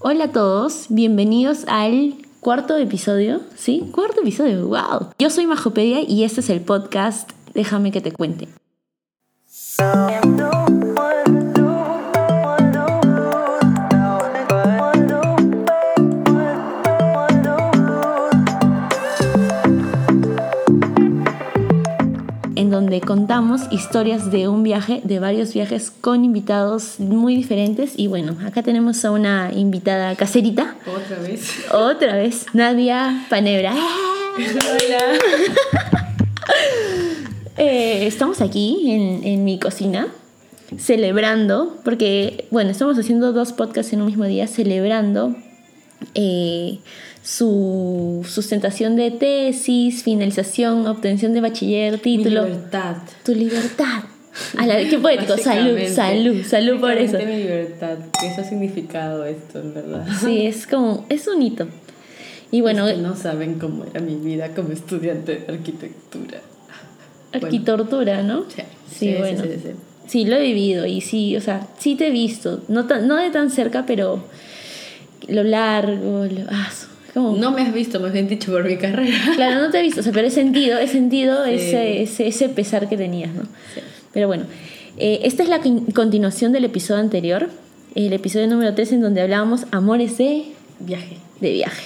Hola a todos, bienvenidos al cuarto episodio, ¿sí? Cuarto episodio, wow. Yo soy Majopedia y este es el podcast Déjame que te cuente. Donde contamos historias de un viaje, de varios viajes con invitados muy diferentes. Y bueno, acá tenemos a una invitada caserita. Otra vez. Otra vez, Nadia Panebra. Hola. Eh, estamos aquí en, en mi cocina celebrando, porque, bueno, estamos haciendo dos podcasts en un mismo día, celebrando eh, su sustentación de tesis, finalización, obtención de bachiller, Mi título. libertad. Tu libertad. A la, qué poético, salud, salud, salud por eso. Mi libertad. Eso ha significado esto, en verdad. Sí, es como, es un hito. Y bueno, Es que no saben cómo era mi vida como estudiante de arquitectura. arquitortura, ¿no? Sí, Sí, bueno. sí, sí. Sí, lo he vivido y sí, o sea, sí te he visto. No, tan- no de tan cerca, pero lo largo, lo, ah, como, No me has visto, me has dicho por mi carrera. Claro, no te he visto, o sea, pero he sentido, he sentido Sí. ese, ese, ese pesar que tenías, ¿no? Sí. Pero bueno, eh, esta es la con- continuación del episodio anterior, el episodio número 3 en donde hablábamos amores de, Viaje. de viaje.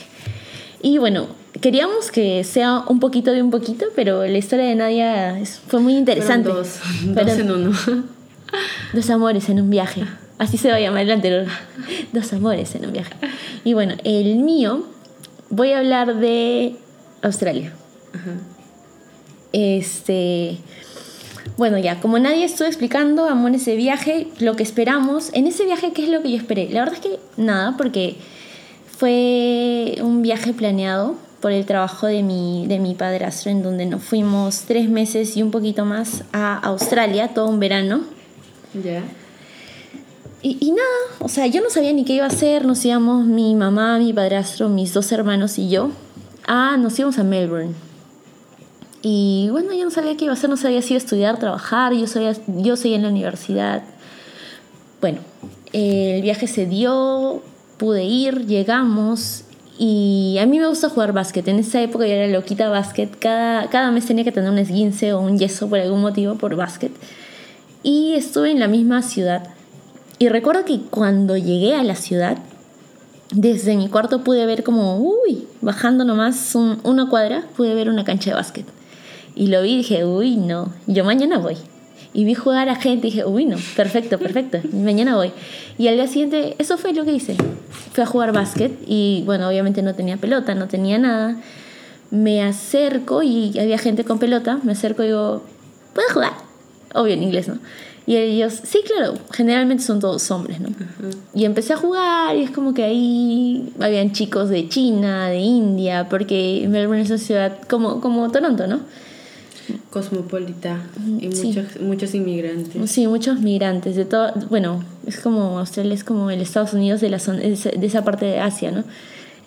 Y bueno, queríamos que sea un poquito de un poquito, pero la historia de Nadia fue muy interesante. Fueron dos, dos en uno. dos amores en un viaje. Así se va a llamar el anterior. Dos amores en un viaje. Y bueno, el mío, voy a hablar de Australia. Ajá. Este. Bueno, ya, como nadie estuvo explicando, amor, en ese viaje, lo que esperamos. En ese viaje, ¿qué es lo que yo esperé? La verdad es que nada, porque fue un viaje planeado por el trabajo de mi, de mi padrastro, en donde nos fuimos tres meses y un poquito más a Australia, todo un verano. Ya. Y, y nada, o sea, yo no sabía ni qué iba a hacer, nos íbamos mi mamá, mi padrastro, mis dos hermanos y yo. Ah, nos íbamos a Melbourne. Y bueno, yo no sabía qué iba a hacer, no sabía si iba a estudiar, trabajar, yo, sabía, yo seguía en la universidad. Bueno, el viaje se dio, pude ir, llegamos y a mí me gusta jugar básquet. En esa época yo era loquita básquet, cada, cada mes tenía que tener un esguince o un yeso por algún motivo por básquet. Y estuve en la misma ciudad. Y recuerdo que cuando llegué a la ciudad, desde mi cuarto pude ver como, uy, bajando nomás un- una cuadra, pude ver una cancha de básquet. Y lo vi y dije, uy, no, yo mañana voy. Y vi jugar a gente y dije, uy, no, perfecto, perfecto, mañana voy. Y al día siguiente, eso fue lo que hice. Fui a jugar básquet y, bueno, obviamente no tenía pelota, no tenía nada. Me acerco y había gente con pelota, me acerco y digo, ¿puedo jugar? Obvio en inglés, ¿no? Y ellos, sí, claro, generalmente son todos hombres, ¿no? Y empecé a jugar y es como que ahí habían chicos de China, de India, porque Melbourne es una ciudad como, como Toronto, ¿no? Cosmopolita. Y Sí. muchos, muchos inmigrantes. Sí, muchos migrantes de todo, bueno, es como Australia es como el Estados Unidos de, la zona, de esa parte de Asia, ¿no?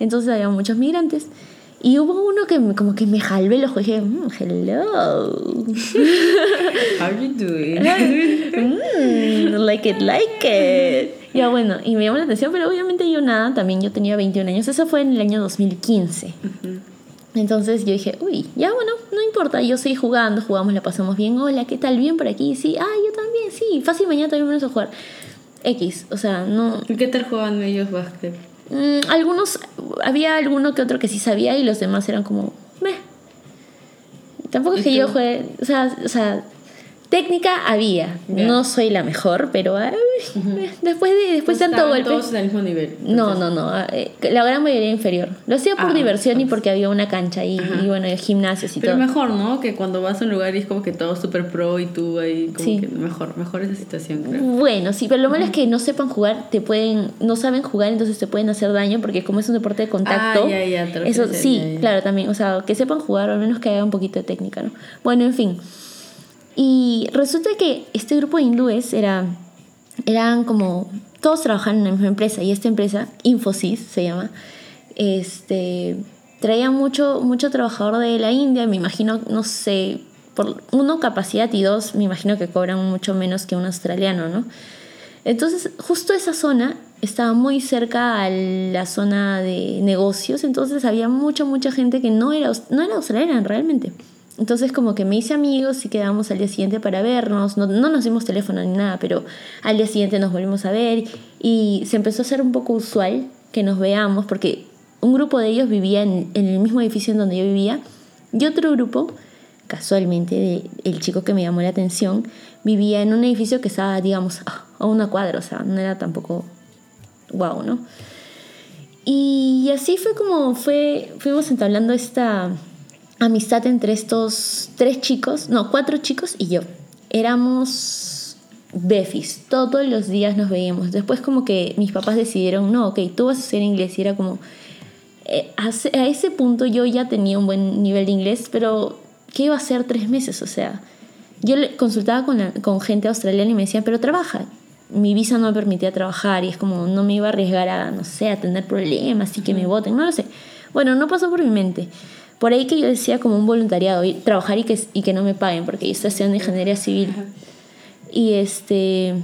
Entonces había muchos migrantes. Y hubo uno que me- como que me jalvé el ojo y dije, "Mm, hello. How you doing? Mm, like it, like it. Ya bueno, y me llamó la atención, pero obviamente yo nada, también yo tenía 21 años, eso fue en el año 2015. Entonces yo dije, uy, ya bueno, no importa, yo seguí jugando, jugamos, la pasamos bien, hola, ¿qué tal? Bien por aquí, sí, ah, yo también, sí, fácil, mañana también vamos a jugar. X, o sea, no... ¿Y ¿Qué tal juegan ellos básquet? Mm, algunos, había alguno que otro que sí sabía y los demás eran como, meh. Tampoco es ¿Y que yo juegue, o sea, o sea, técnica había, no soy la mejor, pero ay, después de, después de tanto golpe... todos al mismo nivel. No, entonces- no, no. eh, La gran mayoría inferior. Lo hacía por Ah, diversión y porque había una cancha y, y bueno, gimnasios y Pero todo. mejor, ¿no? Que cuando vas a un lugar y es como que todo súper pro y tú ahí, como Sí. que mejor, mejor esa situación, creo. Bueno, sí, pero lo malo es que no sepan jugar, te pueden, no saben jugar, entonces te pueden hacer daño porque como es un deporte de contacto. Ah, ya, te eso sí, claro, también, o sea, que sepan jugar, o al menos que haya un poquito de técnica, ¿no? Bueno, en fin. Y resulta que este grupo de hindúes era, eran como, todos trabajaban en la misma empresa y esta empresa, Infosys se llama, este, traía mucho, mucho trabajador de la India, me imagino, no sé, por uno capacidad y dos, me imagino que cobran mucho menos que un australiano, ¿no? Entonces, justo esa zona estaba muy cerca a la zona de negocios, entonces había mucha, mucha gente que no era, no era australiana realmente. Entonces como que me hice amigos y quedamos al día siguiente para vernos, no, no nos dimos teléfono ni nada, pero al día siguiente nos volvimos a ver y se empezó a hacer un poco usual que nos veamos porque un grupo de ellos vivía en, en el mismo edificio en donde yo vivía y otro grupo, casualmente, el chico que me llamó la atención, vivía en un edificio que estaba, digamos, a una cuadra, o sea, no era tampoco wow, ¿no? Y así fue como fue, fuimos entablando esta amistad entre estos tres chicos, no, cuatro chicos y yo. Éramos befis, todos los días nos veíamos. Después como que mis papás decidieron, no, ok, tú vas a hacer inglés y era como... Eh, a, ese punto yo ya tenía un buen nivel de inglés, pero ¿qué iba a hacer tres meses? O sea, yo consultaba con, con gente australiana y me decían, pero trabaja mi visa no me permitía trabajar y es como no me iba a arriesgar a, no sé, a tener problemas y que me voten, no lo sé. Bueno, no pasó por mi mente. Por ahí que yo decía como un voluntariado, trabajar y que, y que no me paguen, porque yo estoy estudiando ingeniería civil. Y este...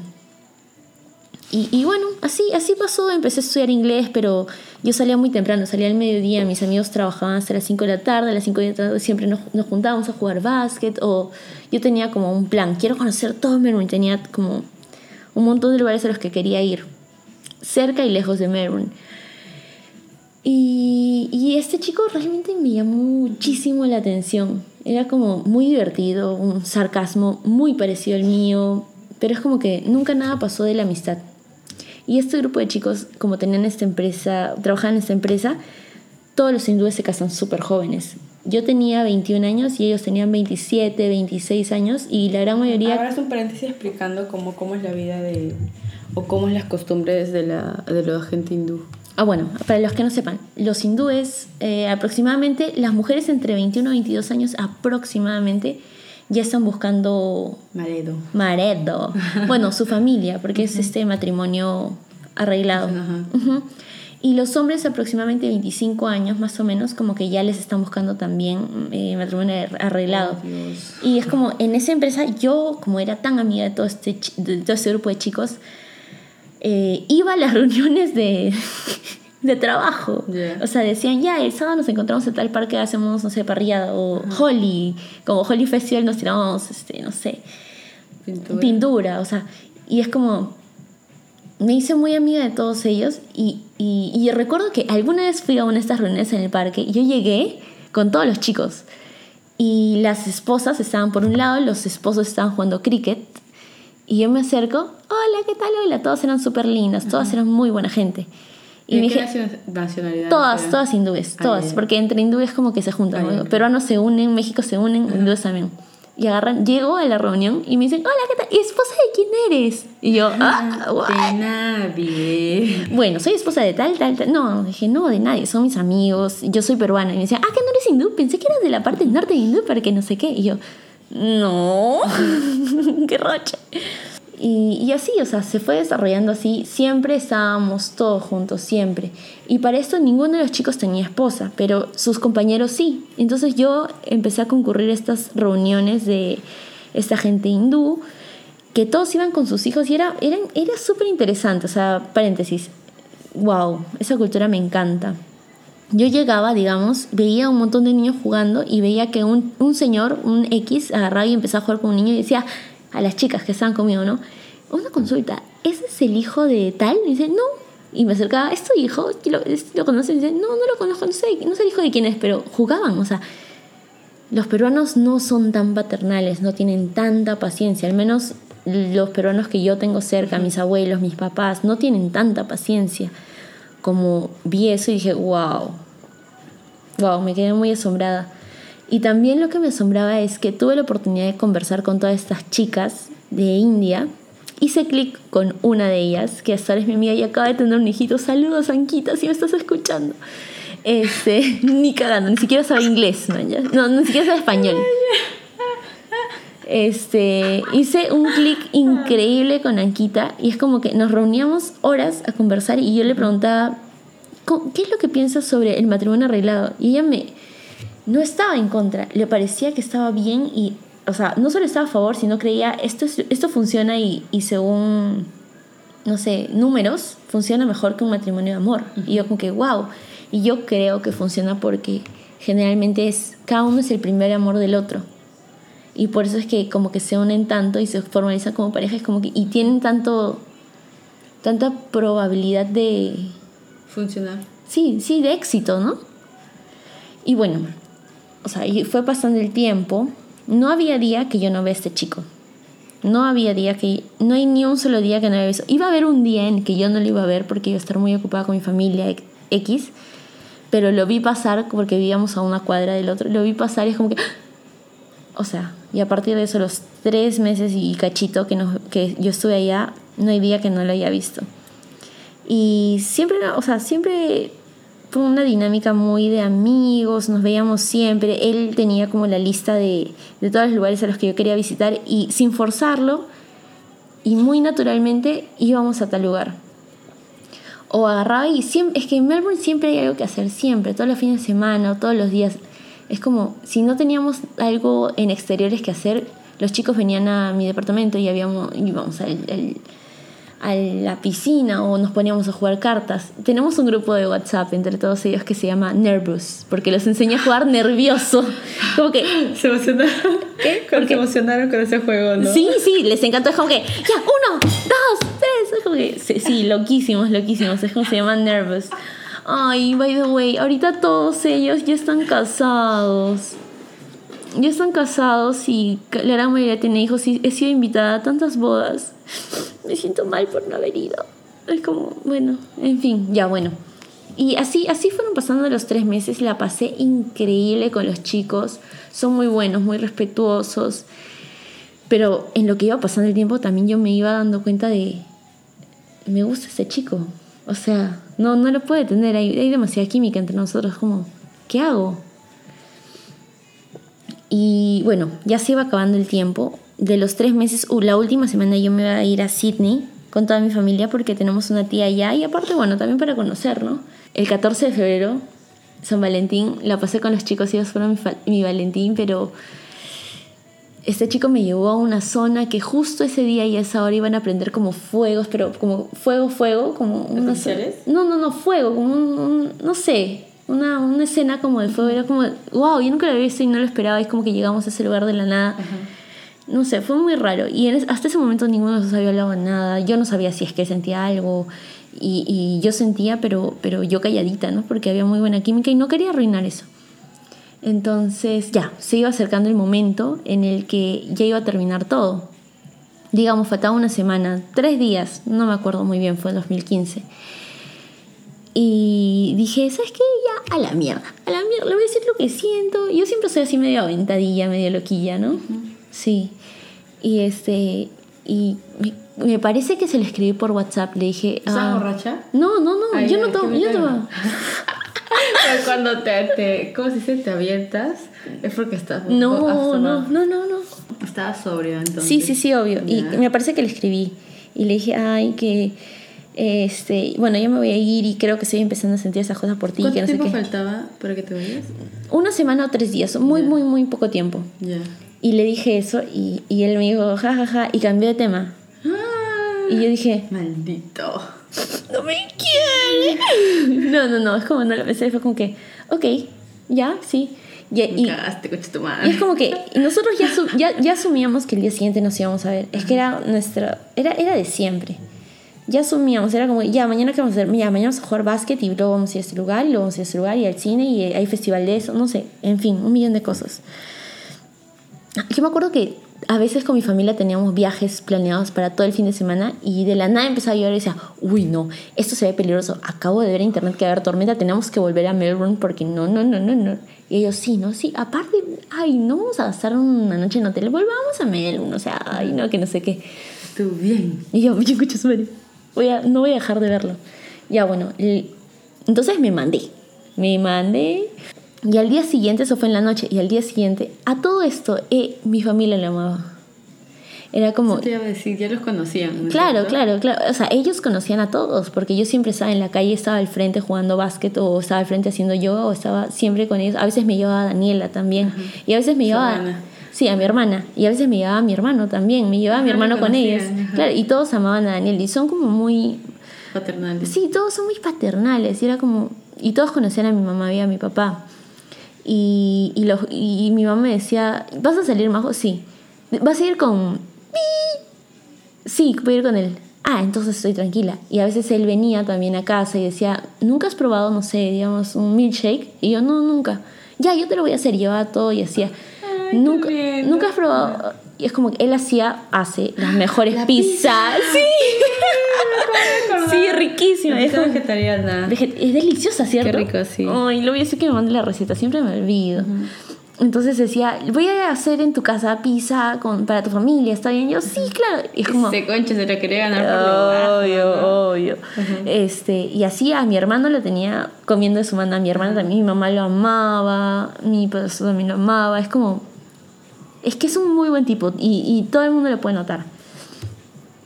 Y, y, bueno, así, así pasó, empecé a estudiar inglés, pero yo salía muy temprano, salía al mediodía, mis amigos trabajaban hasta las 5 de la tarde, a las 5 de la tarde siempre nos, nos juntábamos a jugar básquet, o yo tenía como un plan, quiero conocer todo Melbourne, tenía como un montón de lugares a los que quería ir, cerca y lejos de Melbourne. Y, y, este chico realmente me llamó muchísimo la atención. Era como muy divertido, un sarcasmo muy parecido al mío, pero es como que nunca nada pasó de la amistad. Y este grupo de chicos, como tenían esta empresa, trabajaban en esta empresa, todos los hindúes se casan súper jóvenes. Yo tenía 21 años y ellos tenían 27, 26 años y la gran mayoría... Ahora es un paréntesis explicando cómo, cómo es la vida de... o cómo es las costumbres de la, de la gente hindú. Ah, bueno, para los que no sepan, los hindúes, eh, aproximadamente, las mujeres entre 21 y 22 años aproximadamente ya están buscando... Maredo. Maredo. bueno, su familia, porque es este matrimonio arreglado. Ajá. Y los hombres aproximadamente 25 años más o menos, como que ya les están buscando también eh, matrimonio arreglado. y es como, en esa empresa yo, como era tan amiga de todo este, de todo este grupo de chicos, eh, iba a las reuniones de, de trabajo. O sea, decían, ya, el sábado nos encontramos en tal parque, hacemos, no sé, parrillada, o Holly, como Holly Festival nos tiramos, este, no sé, pintura. pintura. O sea, y es como, me hice muy amiga de todos ellos y, y, recuerdo que alguna vez fui a una de estas reuniones en el parque y yo llegué con todos los chicos y las esposas estaban por un lado, los esposos estaban jugando cricket y yo me acerco, hola, ¿qué tal? Hola, todas eran súper lindas, todas eran muy buena gente. Y, me qué nacionalidad? Todas, todas hindúes, ah, todas, porque entre hindúes como que se juntan, ah, peruanos se unen, México se unen, hindúes también. Y agarran, llego a la reunión y me dicen, hola, ¿qué tal? ¿Y esposa de quién eres? Y yo, ah, De nadie. Bueno, soy esposa de tal, tal, tal. No, dije, no, de nadie, son mis amigos. Yo soy peruana. Y me decían, ah, que no eres hindú. Pensé que eras de la parte norte de hindú para que no sé qué. Y yo, no, qué roche. Y, así, o sea, se fue desarrollando así. Siempre estábamos todos juntos, siempre. Y para esto ninguno de los chicos tenía esposa, pero sus compañeros sí. Entonces yo empecé a concurrir a estas reuniones de esta gente hindú, que todos iban con sus hijos y era, era, era súper interesante. O sea, paréntesis, wow, esa cultura me encanta. Yo llegaba, digamos, veía un montón de niños jugando y veía que un, un señor, un X, agarraba y empezaba a jugar con un niño y decía, a las chicas que estaban conmigo, ¿no? Una consulta, ¿ese es el hijo de tal? Y dice, no. Y me acercaba, ¿es tu hijo? ¿Lo, lo conoces? Y dice, no, no lo conozco, no sé, no sé el hijo de quién es, pero jugaban, o sea, los peruanos no son tan paternales, no tienen tanta paciencia, al menos los peruanos que yo tengo cerca, mis abuelos, mis papás, no tienen tanta paciencia. Como vi eso y dije, wow, wow, me quedé muy asombrada. Y también lo que me asombraba es que tuve la oportunidad de conversar con todas estas chicas de India. Hice clic con una de ellas, que hasta ahora es mi amiga y acaba de tener un hijito. Saludos, Anquita, si me estás escuchando. Este, ni cagando, ni siquiera sabe inglés, No, ni siquiera sabe español. Este, hice un clic increíble con Anquita y es como que nos reuníamos horas a conversar y yo le preguntaba, ¿qué es lo que piensas sobre el matrimonio arreglado? Y ella me, no estaba en contra, le parecía que estaba bien y, o sea, no solo estaba a favor, sino creía, esto, esto funciona y, según no sé, números, funciona mejor que un matrimonio de amor. Y yo como que, wow. Y yo creo que funciona porque generalmente es, cada uno es el primer amor del otro. Y por eso es que como que se unen tanto y se formalizan como pareja, es como que, y tienen tanto, tanta probabilidad de... Funcionar. Sí, sí, de éxito, ¿no? Y bueno, o sea, fue pasando el tiempo. No había día que yo no vea a este chico. No había día que... No hay ni un solo día que no había visto. Iba a haber un día en que yo no lo iba a ver porque iba a estar muy ocupada con mi familia X. Pero lo vi pasar porque vivíamos a una cuadra del otro. Lo vi pasar y es como que... O sea, y a partir de eso, los tres meses y cachito que, nos, que yo estuve allá, no hay día que no lo haya visto. Y siempre, o sea, siempre fue una dinámica muy de amigos, nos veíamos siempre. Él tenía como la lista de, de todos los lugares a los que yo quería visitar y sin forzarlo y muy naturalmente íbamos a tal lugar. O agarraba y siempre, es que en Melbourne siempre hay algo que hacer, siempre, todos los fines de semana o todos los días. Es como, si no teníamos algo en exteriores que hacer, los chicos venían a mi departamento y habíamos, íbamos al, a la piscina o nos poníamos a jugar cartas. Tenemos un grupo de WhatsApp entre todos ellos que se llama Nervous, porque los enseña a jugar nervioso. Como que... Se emocionaron. ¿Qué? Porque se emocionaron con ese juego, ¿no? Sí, sí, les encantó. Es como que, ya, uno, dos, tres. Es como que, sí, sí loquísimos, loquísimos. Es como se llama Nervous. Ay, by the way, ahorita todos ellos ya están casados. Ya están casados y la gran mayoría tiene hijos y he sido invitada a tantas bodas. Me siento mal por no haber ido. Es como, bueno, en fin, ya bueno. Y así, así fueron pasando los tres meses. La pasé increíble con los chicos. Son muy buenos, muy respetuosos. Pero en lo que iba pasando el tiempo también yo me iba dando cuenta de, me gusta ese chico. O sea, no, no lo puede tener, hay, hay demasiada química entre nosotros, como, ¿qué hago? Y bueno, ya se iba acabando el tiempo. De los tres meses, uh, la última semana yo me iba a ir a Sydney con toda mi familia porque tenemos una tía allá y aparte, bueno, también para conocer, ¿no? El 14 de febrero, San Valentín, la pasé con los chicos, ellos fueron mi, mi Valentín, pero este chico me llevó a una zona que justo ese día y a esa hora iban a prender como fuegos, pero como fuego, fuego, como. No, no, no, fuego, como un, no sé, una, una, escena como de fuego, era como, wow, yo nunca lo había visto y no lo esperaba, es como que llegamos a ese lugar de la nada. No sé, fue muy raro. Y hasta ese momento ninguno de nosotros había hablado nada. Yo no sabía si es que sentía algo. Y, y yo sentía, pero, pero yo calladita, ¿no? Porque había muy buena química y no quería arruinar eso. Entonces ya, se iba acercando el momento en el que ya iba a terminar todo. Digamos, faltaba una semana, tres días, no me acuerdo muy bien, fue en 2015. Y dije, ¿sabes qué? Ya, a la mierda, a la mierda, le voy a decir lo que siento. Yo siempre soy así medio aventadilla, medio loquilla, ¿no? Sí. Y este, y me, parece que se le escribí por WhatsApp, le dije... ¿Estás ah, borracha? No, no, no, yo no tomo, yo tomo. Pero cuando te, te, ¿cómo se dice? Te avientas, es porque estás... No, no, no, no, no. Estabas sobrio entonces. Sí, sí, sí, obvio. Y me parece que le escribí. Y le dije, ay, que... Este, bueno, yo me voy a ir y creo que estoy empezando a sentir esas cosas por ti. ¿Cuánto que no tiempo sé qué. faltaba para que te vayas? Una semana o tres días, muy, muy, muy poco tiempo. Ya. Y le dije eso y, y él me dijo, ja, ja, ja, y cambió de tema. Ah, Y yo dije, Maldito. no me quiere. No, no, no, es como no lo pensé, fue como que, ok, ya, sí. Y, y- cagaste, tu y madre. es como que nosotros ya, ya, ya asumíamos que el día siguiente nos íbamos a ver. Es que era nuestra, era, era de siempre. Ya asumíamos, era como, ya, mañana qué vamos a hacer, ya, mañana vamos a jugar básquet y luego vamos a ir a este lugar y luego vamos a ir a este lugar y al cine y hay festival de eso, no sé, en fin, un millón de cosas. Yo me acuerdo que a veces con mi familia teníamos viajes planeados para todo el fin de semana y de la nada empezaba a llover y decía, uy, no, esto se ve peligroso. Acabo de ver en internet que va a haber tormenta, tenemos que volver a Melbourne porque no, no, no, no, no. Y ellos, sí, no, sí, aparte, ay, no vamos a gastar una noche en hotel, volvamos a Melbourne, o sea, ay, no, que no sé qué. Estuvo bien. Y yo, yo escucho su. Voy a, no voy a dejar de verlo. Ya, bueno, entonces me mandé. Me mandé. Y al día siguiente, eso fue en la noche, y al día siguiente, a todo esto, eh, mi familia le amaba. Era como, Eso te iba a decir, ya los conocían. ¿no Claro, cierto? claro, claro. O sea, ellos conocían a todos, porque yo siempre estaba en la calle, estaba al frente jugando básquet, o estaba al frente haciendo yoga, o estaba siempre con ellos. A veces me llevaba a Daniela también. Y a veces me llevaba. Sabana. Sí, a mi hermana. Y a veces me llevaba a mi hermano también. Me llevaba a mi hermano con ellos. Claro, y todos amaban a Daniel. Y son como muy. Paternales. Sí, todos son muy paternales. Y era como. Y todos conocían a mi mamá y a mi papá. Y, y, los, y mi mamá me decía: ¿Vas a salir, Majo? Sí. ¿Vas a ir con.? Sí, voy a ir con él. Ah, entonces estoy tranquila. Y a veces él venía también a casa y decía: ¿Nunca has probado, no sé, digamos, un milkshake? Y yo: No, nunca. Ya, yo te lo voy a hacer. Llevaba todo y hacía. Ay, nunca, nunca has probado. Y es como que él hacía, hace las mejores La pizzas. Sí. Sí, riquísima. Es como- vegetariana. Veget- Es deliciosa, ¿cierto? Qué rico, sí. Ay, lo voy a decir que me mande la receta, siempre me olvido. Entonces decía, voy a hacer en tu casa pizza con, para tu familia, ¿está bien? Yo, sí, claro. Y es como, Ese concha se lo quería ganar por lo bajo, obvio, obvio. este, y así a mi hermano lo tenía comiendo de su mano, a mi hermana también, mi mamá lo amaba, mi profesor también lo amaba. Es como, es que es un muy buen tipo y, todo el mundo lo puede notar.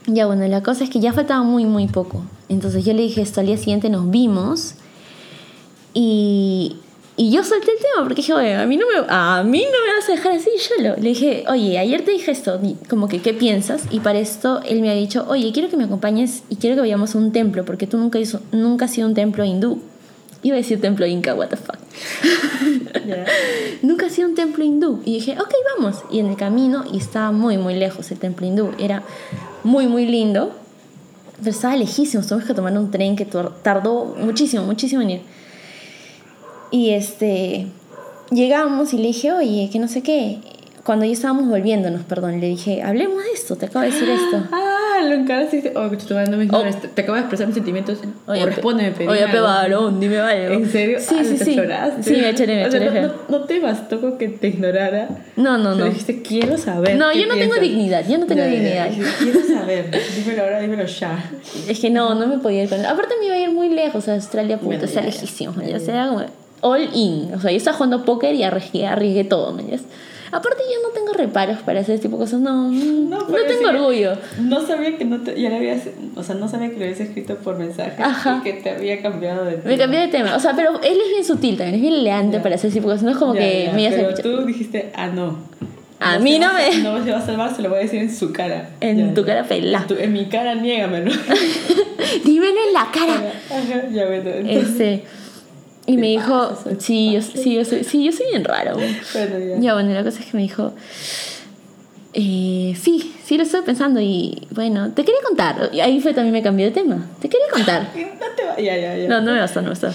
Ya bueno, la cosa es que ya faltaba muy, muy poco. Entonces yo le dije esto, al día siguiente nos vimos y, y yo solté el tema porque dije, a mí no me, a mí no me vas a dejar así, yo lo. Le dije, oye, ayer te dije esto, como que, ¿qué piensas? Y para esto él me ha dicho, oye, quiero que me acompañes y quiero que vayamos a un templo porque tú nunca, hizo, nunca has sido un templo hindú. Iba a decir templo inca, what the fuck. Nunca ha sido un templo hindú. Y dije, ok, vamos. Y en el camino, y estaba muy, muy lejos el templo hindú. Era muy, muy lindo. Pero estaba lejísimo. Tuvimos que tomar un tren que tardó muchísimo, muchísimo en ir. Y este, llegamos y le dije, oye, que no sé qué. Cuando ya estábamos volviéndonos, perdón, le dije, hablemos de esto, te acabo de decir esto. Ah, lo encaraste oh, no me ignores. Te, te acabo de expresar mis sentimientos. Oye, o respóndeme, pe- pero oye, pe varón, dime algo. ¿En serio? Sí, Ah, sí, te sí. lloraste. Sí, me choré, me O sea, no, no, no te bastó con que te ignorara. No, no, Pero no. dijiste, quiero saber. No, yo no tengo piensas. dignidad, yo no tengo Ya, ya, ya. dignidad. Quiero saber. Dímelo ahora, dímelo ya. Es que no, no me podía ir con él. Aparte me iba a ir muy lejos a Australia, puta, o sea, lejísimo. O sea, como all in. O sea, yo estaba jugando póker y arriesgué, arriesgué todo, ¿me entiendes? Aparte yo no tengo reparos para hacer ese tipo de cosas, no, no, pero tengo orgullo. No sabía que no te, ya le habías, o sea, no sabía que le habías escrito por mensaje Ajá. y que te había cambiado de Me tema. cambié de tema, o sea, pero él es bien sutil también, es bien elegante Ya. para hacer ese tipo de cosas, no es como que me ibas a Pero tú dijiste, ah, no. A se mí no me- No se va a salvar, se lo voy a decir en su cara. En Ya, tu ya. cara pelá. En, en mi cara, niégamelo. Dímelo en la cara. Ajá, ya bueno. Entonces, Este, y me dijo, sí yo, sí, yo soy, sí, yo soy bien raro. bueno, ya. Ya, bueno, la cosa es que me dijo, eh, sí, sí lo estoy pensando y bueno, te quería contar. Y ahí fue también me cambió de tema. Te quería contar. No te va- Ya, ya, ya. No, no me basta, no me basta.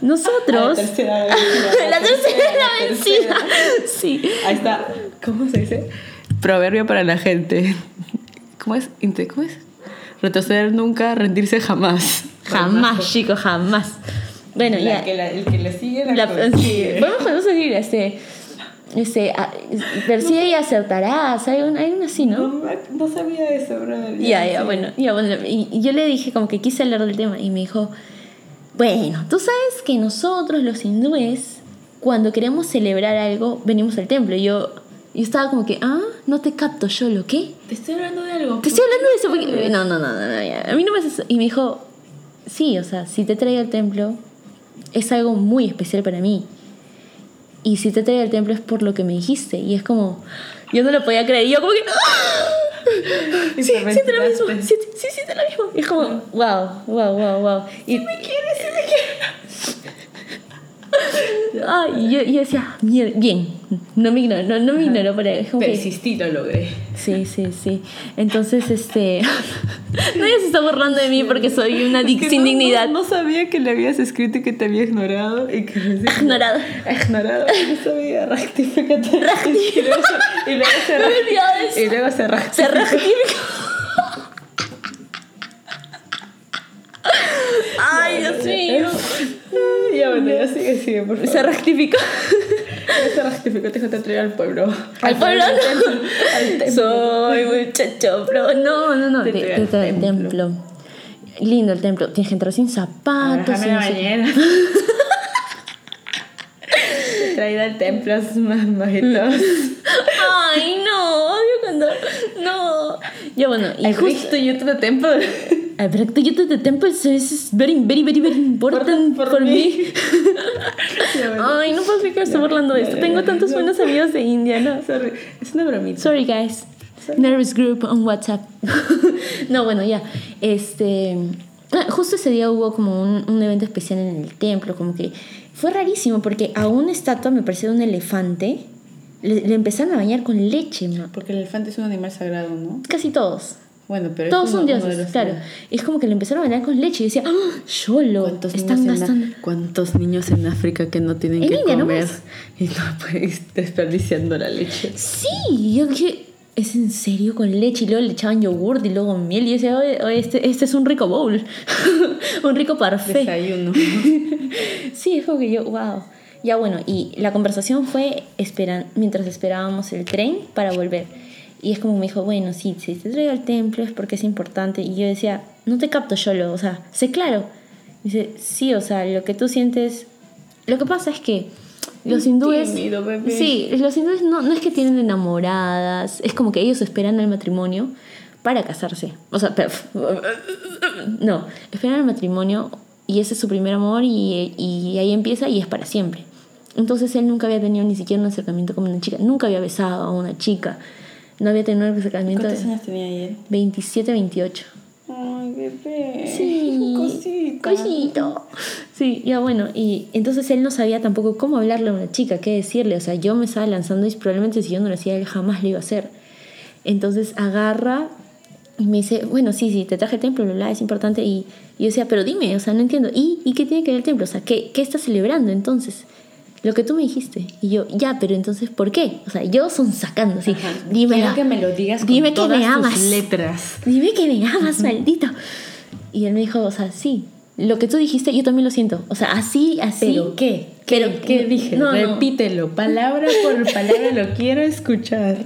Nosotros... La tercera vencida. La tercera vencida. Sí. Ahí está. ¿Cómo se dice? Proverbio para la gente. ¿Cómo es? ¿Cómo es? Retroceder nunca, rendirse jamás. Jamás, chicos, jamás. Bueno, La ya. que la- el que le sigue la, La, sí, consigue. vamos a seguir este. Este, a- persigue y acertarás. Hay una, hay una así, ¿no? No, no sabía eso, brother. Ya, no ya, sé. bueno, ya, bueno. Y, y yo le dije como que quise hablar del tema y me dijo, bueno, tú sabes que nosotros los hindúes, cuando queremos celebrar algo, venimos al templo. Y yo, yo estaba como que, ah, no te capto yo, ¿lo qué? Te estoy hablando de algo. Te estoy hablando de eso porque... No, no, no, no, no, ya. a mí no me haces eso. Y me dijo, sí, o sea, si te traigo al templo, es algo muy especial para mí. Y si te traigo al templo es por lo que me dijiste. Y es como, yo no lo podía creer. Y yo como que... ¡ah! Sí, te siente lo mismo. Sí, sí, siente lo mismo. Y es como, wow, wow, wow, wow. Y, me quieres, sí me Ay, y yo, yo decía, "Mier- bien, no me ignoro, no, no me ignoro, pero Persistí, lo logré. Sí, sí, sí. Entonces, este. Nadie se está burlando de mí porque soy una dic- sin no- dignidad. No, no sabía que le habías escrito y que te había ignorado y que Ignorado. Ignorado. No sabía. Rectificate. Y luego se- y luego se. Y luego se rectifica. Ay, Dios mío. Ya bueno, ya sigue, sigue, por favor. Se rectificó. Ya se rectificó, te dijo te traer al pueblo. Al pueblo Al no. templo. Templo. Soy muchacho, pero no, no, no. Te Te, te el templo. templo. Lindo el templo. Tienes que entrar sin zapatos. La sin- bañera. Traída al templo, más majitos. Ay, no. Odio cuando. No. Ya bueno, y I justo. reached to you to the temple. This is very, very, very, very important Por- for, por me. Ay, no puedo me estoy burlando de esto. Tengo tantos buenos amigos de India, ¿no? Sorry, es una bromita. Sorry, guys. Nervous group on WhatsApp. no, bueno, ya. Este. ah, Justo ese día hubo como un, un evento especial en el templo, como que fue rarísimo porque a una estatua, me parecía de un elefante, le, le empezaron a bañar con leche, ma. Porque el elefante es un animal sagrado, ¿no? Casi todos. Bueno, pero Todos uno- son uno dioses, claro. Es como que le empezaron a bañar con leche y decía, ¡Ah, ¡Yolo! ¿Cuántos Están niños, gastando. en, ¿Cuántos niños en África que no tienen En que India, ¿no comer? ves? Y no pues desperdiciando la leche. Sí, yo dije, ¿es en serio con leche? Y luego le echaban yogurt y luego miel. Y yo decía, oye, oye, este, este es un rico bowl. un rico parfait. Desayuno. Sí, es como que yo, wow. Ya bueno, y la conversación fue esperan, mientras esperábamos el tren para volver. Y es como me dijo, bueno, sí, si te traigo al templo es porque es importante. Y yo decía, no te capto yo, o sea, sé claro. Dice, sí, o sea, lo que tú sientes... Lo que pasa es que los hindúes... Tímido. Sí, los hindúes no, no es que tienen enamoradas, es como que ellos esperan el matrimonio para casarse. O sea, pero, no, esperan el matrimonio y ese es su primer amor y, y ahí empieza y es para siempre. Entonces él nunca había tenido ni siquiera un acercamiento con una chica, nunca había besado a una chica, no había tenido un acercamiento ¿Cuántos de años tenía ayer? 27, 28. Ay, bebé. Sí, Cosita. cosito. Sí, ya bueno, y entonces él no sabía tampoco cómo hablarle a una chica, qué decirle. O sea, yo me estaba lanzando y probablemente si yo no lo hacía, él jamás lo iba a hacer. Entonces agarra y me dice, bueno, sí, sí, te traje el templo, bla, bla, es importante. Y, yo decía, pero dime, o sea, no entiendo. ¿Y, ¿y qué tiene que ver el templo? O sea, ¿qué, qué estás celebrando entonces? Lo que tú me dijiste. Y yo, ya, pero entonces, ¿por qué? O sea, yo son sacando, así. Quiero que me lo digas Dime con que me todas tus amas. letras. Dime que me amas, maldito. Y él me dijo, o sea, sí, lo que tú dijiste, yo también lo siento. O sea, así, así. ¿Pero qué? Pero- ¿Qué, qué dije? No, no. Repítelo, palabra por palabra, lo quiero escuchar.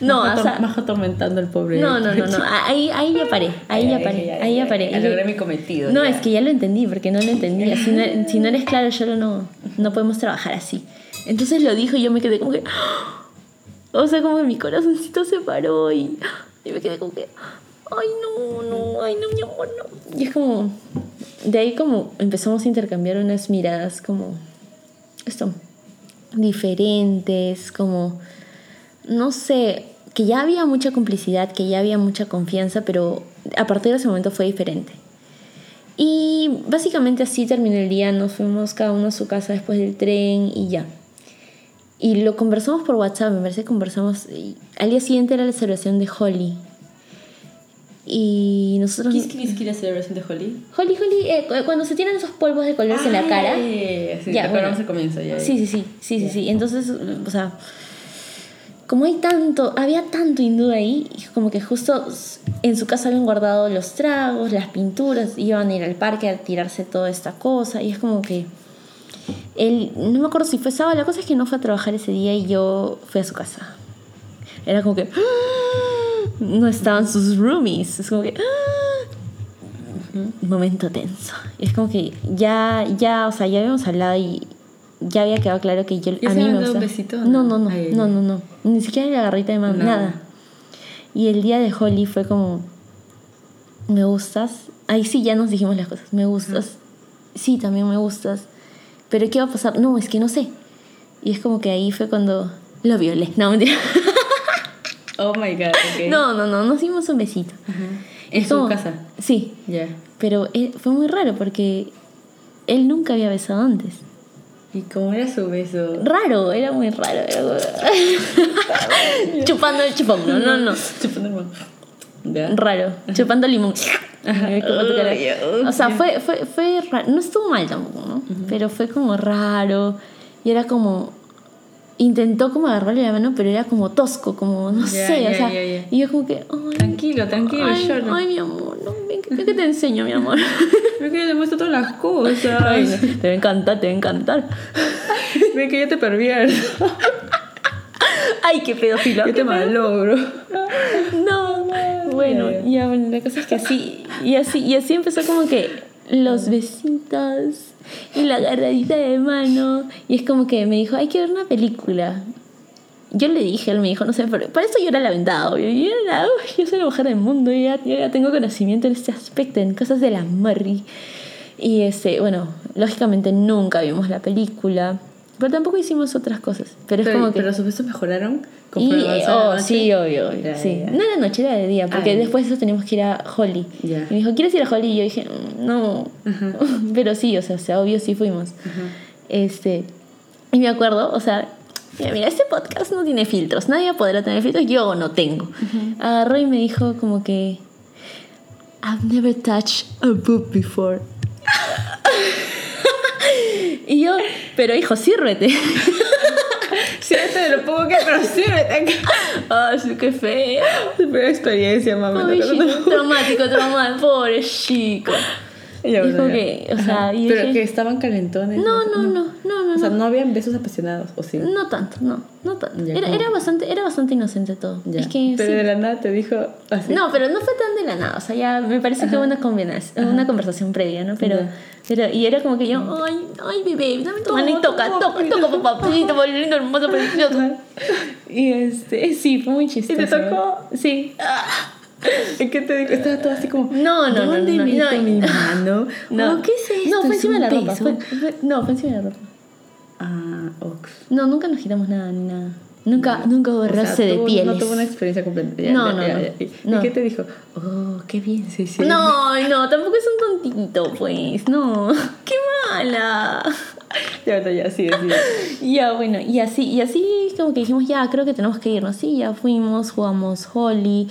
No, Más o sea- Más atormentando al pobre. No, no, no, no. Ahí, ahí ya paré. Ahí ya paré. Ahí ya paré. Ya logré mi cometido. No, ya. es que ya lo entendí, porque no lo entendía. Si no, si no eres claro, yo no, no podemos trabajar así. Entonces lo dijo y yo me quedé como que. O sea, como que mi corazoncito se paró y, y me quedé como que. Ay, no, no, ay, no, mi amor, no. Y es como. De ahí, como empezamos a intercambiar unas miradas, como. Esto. Diferentes, como. No sé. Que ya había mucha complicidad, que ya había mucha confianza, pero a partir de ese momento fue diferente. Y básicamente así terminó el día, nos fuimos cada uno a su casa después del tren y ya. Y lo conversamos por WhatsApp, me parece que conversamos. y al día siguiente era la celebración de Holly. Y nosotros... ¿Kiss Kiss quiere celebración de Holly? Holly, Holly, eh, cu- cuando se tiran esos polvos de colores en la cara. Ay, Sí, Ya, bueno. se comienza ya. Sí, sí, sí, sí, sí, sí. Entonces, o sea, como hay tanto, había tanto hindú ahí, como que justo en su casa habían guardado los tragos, las pinturas, iban a ir al parque a tirarse toda esta cosa, y es como que él, no me acuerdo si fue sábado, la cosa es que no fue a trabajar ese día y yo fui a su casa. Era como que no estaban sus roomies, es como que un momento tenso. Y es como que ya, ya, o sea, ya habíamos hablado y ya había quedado claro que yo ¿Ya a mí me dado un gusta. besito No, no? no, no, no, no, no, ni siquiera la garrita de mano, Nada. nada. Y el día de Holly fue como, me gustas. Ahí sí ya nos dijimos las cosas. Me gustas. Sí, también me gustas. Pero ¿qué va a pasar? No, es que no sé. Y es como que ahí fue cuando lo violé. No, mentira. Oh my god, ok. No, no, no, nos dimos un besito. Ajá. En su como- casa. Sí, Ya. pero eh, fue muy raro porque él nunca había besado antes. ¿Y cómo era su beso? Raro, era muy raro. era Chupando el chupón, no, no, no. Chupando el. Ya. Raro, chupando limón. O sea, fue, fue, fue raro. No estuvo mal tampoco, ¿no? Pero fue como raro. Y era como. Intentó como agarrarle la mano, pero era como tosco, como no sé. o sea, y yo como que. Ay, Tranquilo, tranquilo, ay, yo no. ay, mi amor, no, ven, que- ven que te enseño, mi amor. Ve que le muestro todas las cosas. Ay, te va a encantar, te va a encantar. Ve que yo te pervierto. Ay, qué pedófilo. Yo te malogro. No, bueno, ya. ya, bueno, la cosa es que así, y así, y así empezó como que los besitos y la agarradita de mano, y es como que me dijo, hay que ver una película. Yo le dije, él me dijo, no sé, pero para eso yo era la. Yo, era yo soy la mujer del mundo, yo ya, ya tengo conocimiento en este aspecto, en cosas de la Murray. Y este, bueno, lógicamente nunca vimos la película. Pero tampoco hicimos otras cosas. Pero es Pero, como que... pero supuestos mejoraron y, oh, sí, obvio, obvio, sí. No era noche, era de día, porque después de eso teníamos que ir a Holly. Y me dijo, ¿quieres ir a Holly? Y yo dije, "Mm, no. Ajá. Pero sí, o sea, sea, obvio sí fuimos. Ajá. Este, y me acuerdo, o sea, mira, mira, este podcast no tiene filtros, nadie podrá tener filtros, yo no tengo. Agarró y me dijo como que, I've never touched a boob before. y yo, pero hijo, sírvete. Sí, te lo pongo que, pero sí, me tengo. Ay, sí, qué feo. Primera experiencia. Ay, no, chico, traumático, traumático, pobre chico. Dijo que, o sea, y Pero dije- que estaban calentones. No, no, no, no, no. O sea, no. habían besos apasionados, ¿o sí? No tanto, no, no tanto. Era, era, bastante, era bastante inocente todo. Ya. Es que pero sí. de la nada te dijo así. No, pero no fue tan de la nada. O sea, ya me parece que hubo una, combinación, una conversación previa, ¿no? Pero, Ya. pero, y era como que yo, ay, ay, bebé, dame tu mano y toca, toca, toca, papacito, lindo, hermoso, precioso. Y este, sí, fue muy chistoso. te tocó? Sí. ¿Y qué te dijo? Estaba todo así como. No, no, no, ¿Dónde no, meto no. mi mano? No, Oh, ¿Qué es esto? No, fue ¿Es encima de la ropa. beso? fue- fue- no, fue encima de la ropa. Ah, ox. No, nunca nos quitamos nada ni nada. Nunca, nunca hubo O sea, roce de tuvo- pieles. No tuvo una experiencia completa. Ya, No, ya, no, ya, no. ¿Y, No. ¿Y qué te dijo? Oh, qué bien se siente. No, no, tampoco es un tontito, pues. No, qué mala. Ya, ya, ya, sí, sí. Ya, bueno, y así, y así como que dijimos, ya, creo que tenemos que irnos. Sí, ya fuimos, jugamos Holly.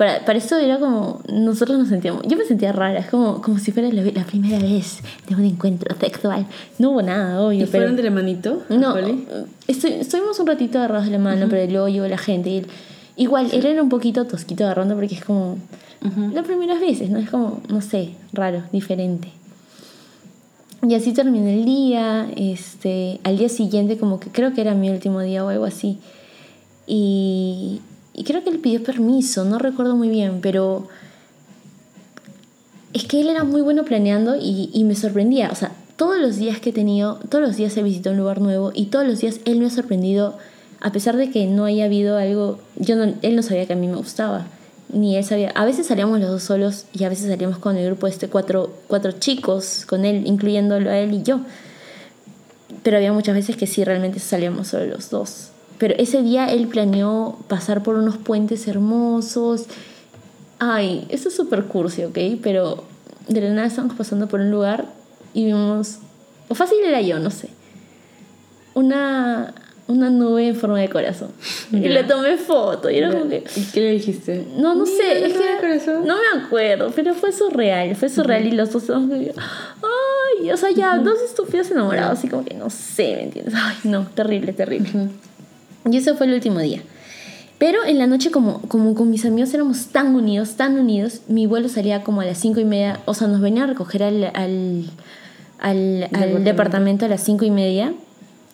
Para, para eso era como, nosotros nos sentíamos, yo me sentía rara, es como, como si fuera la, la primera vez de un encuentro sexual. No hubo nada, obvio, ¿Y pero... fueron de la manito? No, Holly? estoy- estuvimos un ratito agarrados de la mano, pero luego llegó la gente. Él- igual, él era un poquito tosquito agarrando porque es como las primeras veces, ¿no? Es como, no sé, raro, diferente. Y así terminó el día. Este, al día siguiente, como que creo que era mi último día o algo así. Y, y creo que él pidió permiso, no recuerdo muy bien, pero es que él era muy bueno planeando y, me sorprendía. O sea, todos los días que he tenido, todos los días he visitado un lugar nuevo y todos los días él me ha sorprendido, a pesar de que no haya habido algo, yo no, él no sabía que a mí me gustaba, ni él sabía. A veces salíamos los dos solos y a veces salíamos con el grupo este cuatro, cuatro chicos, con él, incluyéndolo a él y yo. Pero había muchas veces que sí, realmente salíamos solo los dos. Pero ese día él planeó pasar por unos puentes hermosos. Ay, eso es súper cursi, ¿ok? Pero de la nada estábamos pasando por un lugar y vimos, o fácil era yo, no sé, una, una nube en forma de corazón. Y le tomé foto y era como que... ¿Y qué le dijiste? No, no Mira, sé, es que corazón. no me acuerdo, pero fue surreal, fue surreal y los dos estábamos ay, o sea, ya, dos estúpidos enamorados, así como que no sé, ¿me entiendes? Ay, no, terrible, terrible. Y ese fue el último día. Pero en la noche, como, como con mis amigos éramos tan unidos, tan unidos, mi vuelo salía como a las cinco y media, o sea, nos venían a recoger al, al, al, al Departamento. a las cinco y media.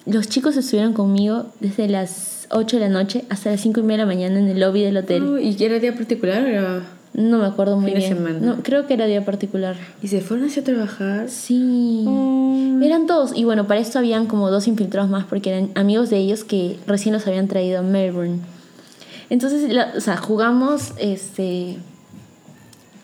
Los chicos estuvieron conmigo desde las 8 de la noche hasta las cinco y media de la mañana en el lobby del hotel. Oh, ¿Y era día particular era...? No me acuerdo muy Fin de bien. semana. No, creo que era día particular. ¿Y se fueron hacia trabajar? Sí. Eran todos. Y bueno, para esto habían como dos infiltrados más porque eran amigos de ellos que recién los habían traído a Melbourne. Entonces, la- o sea, jugamos, este...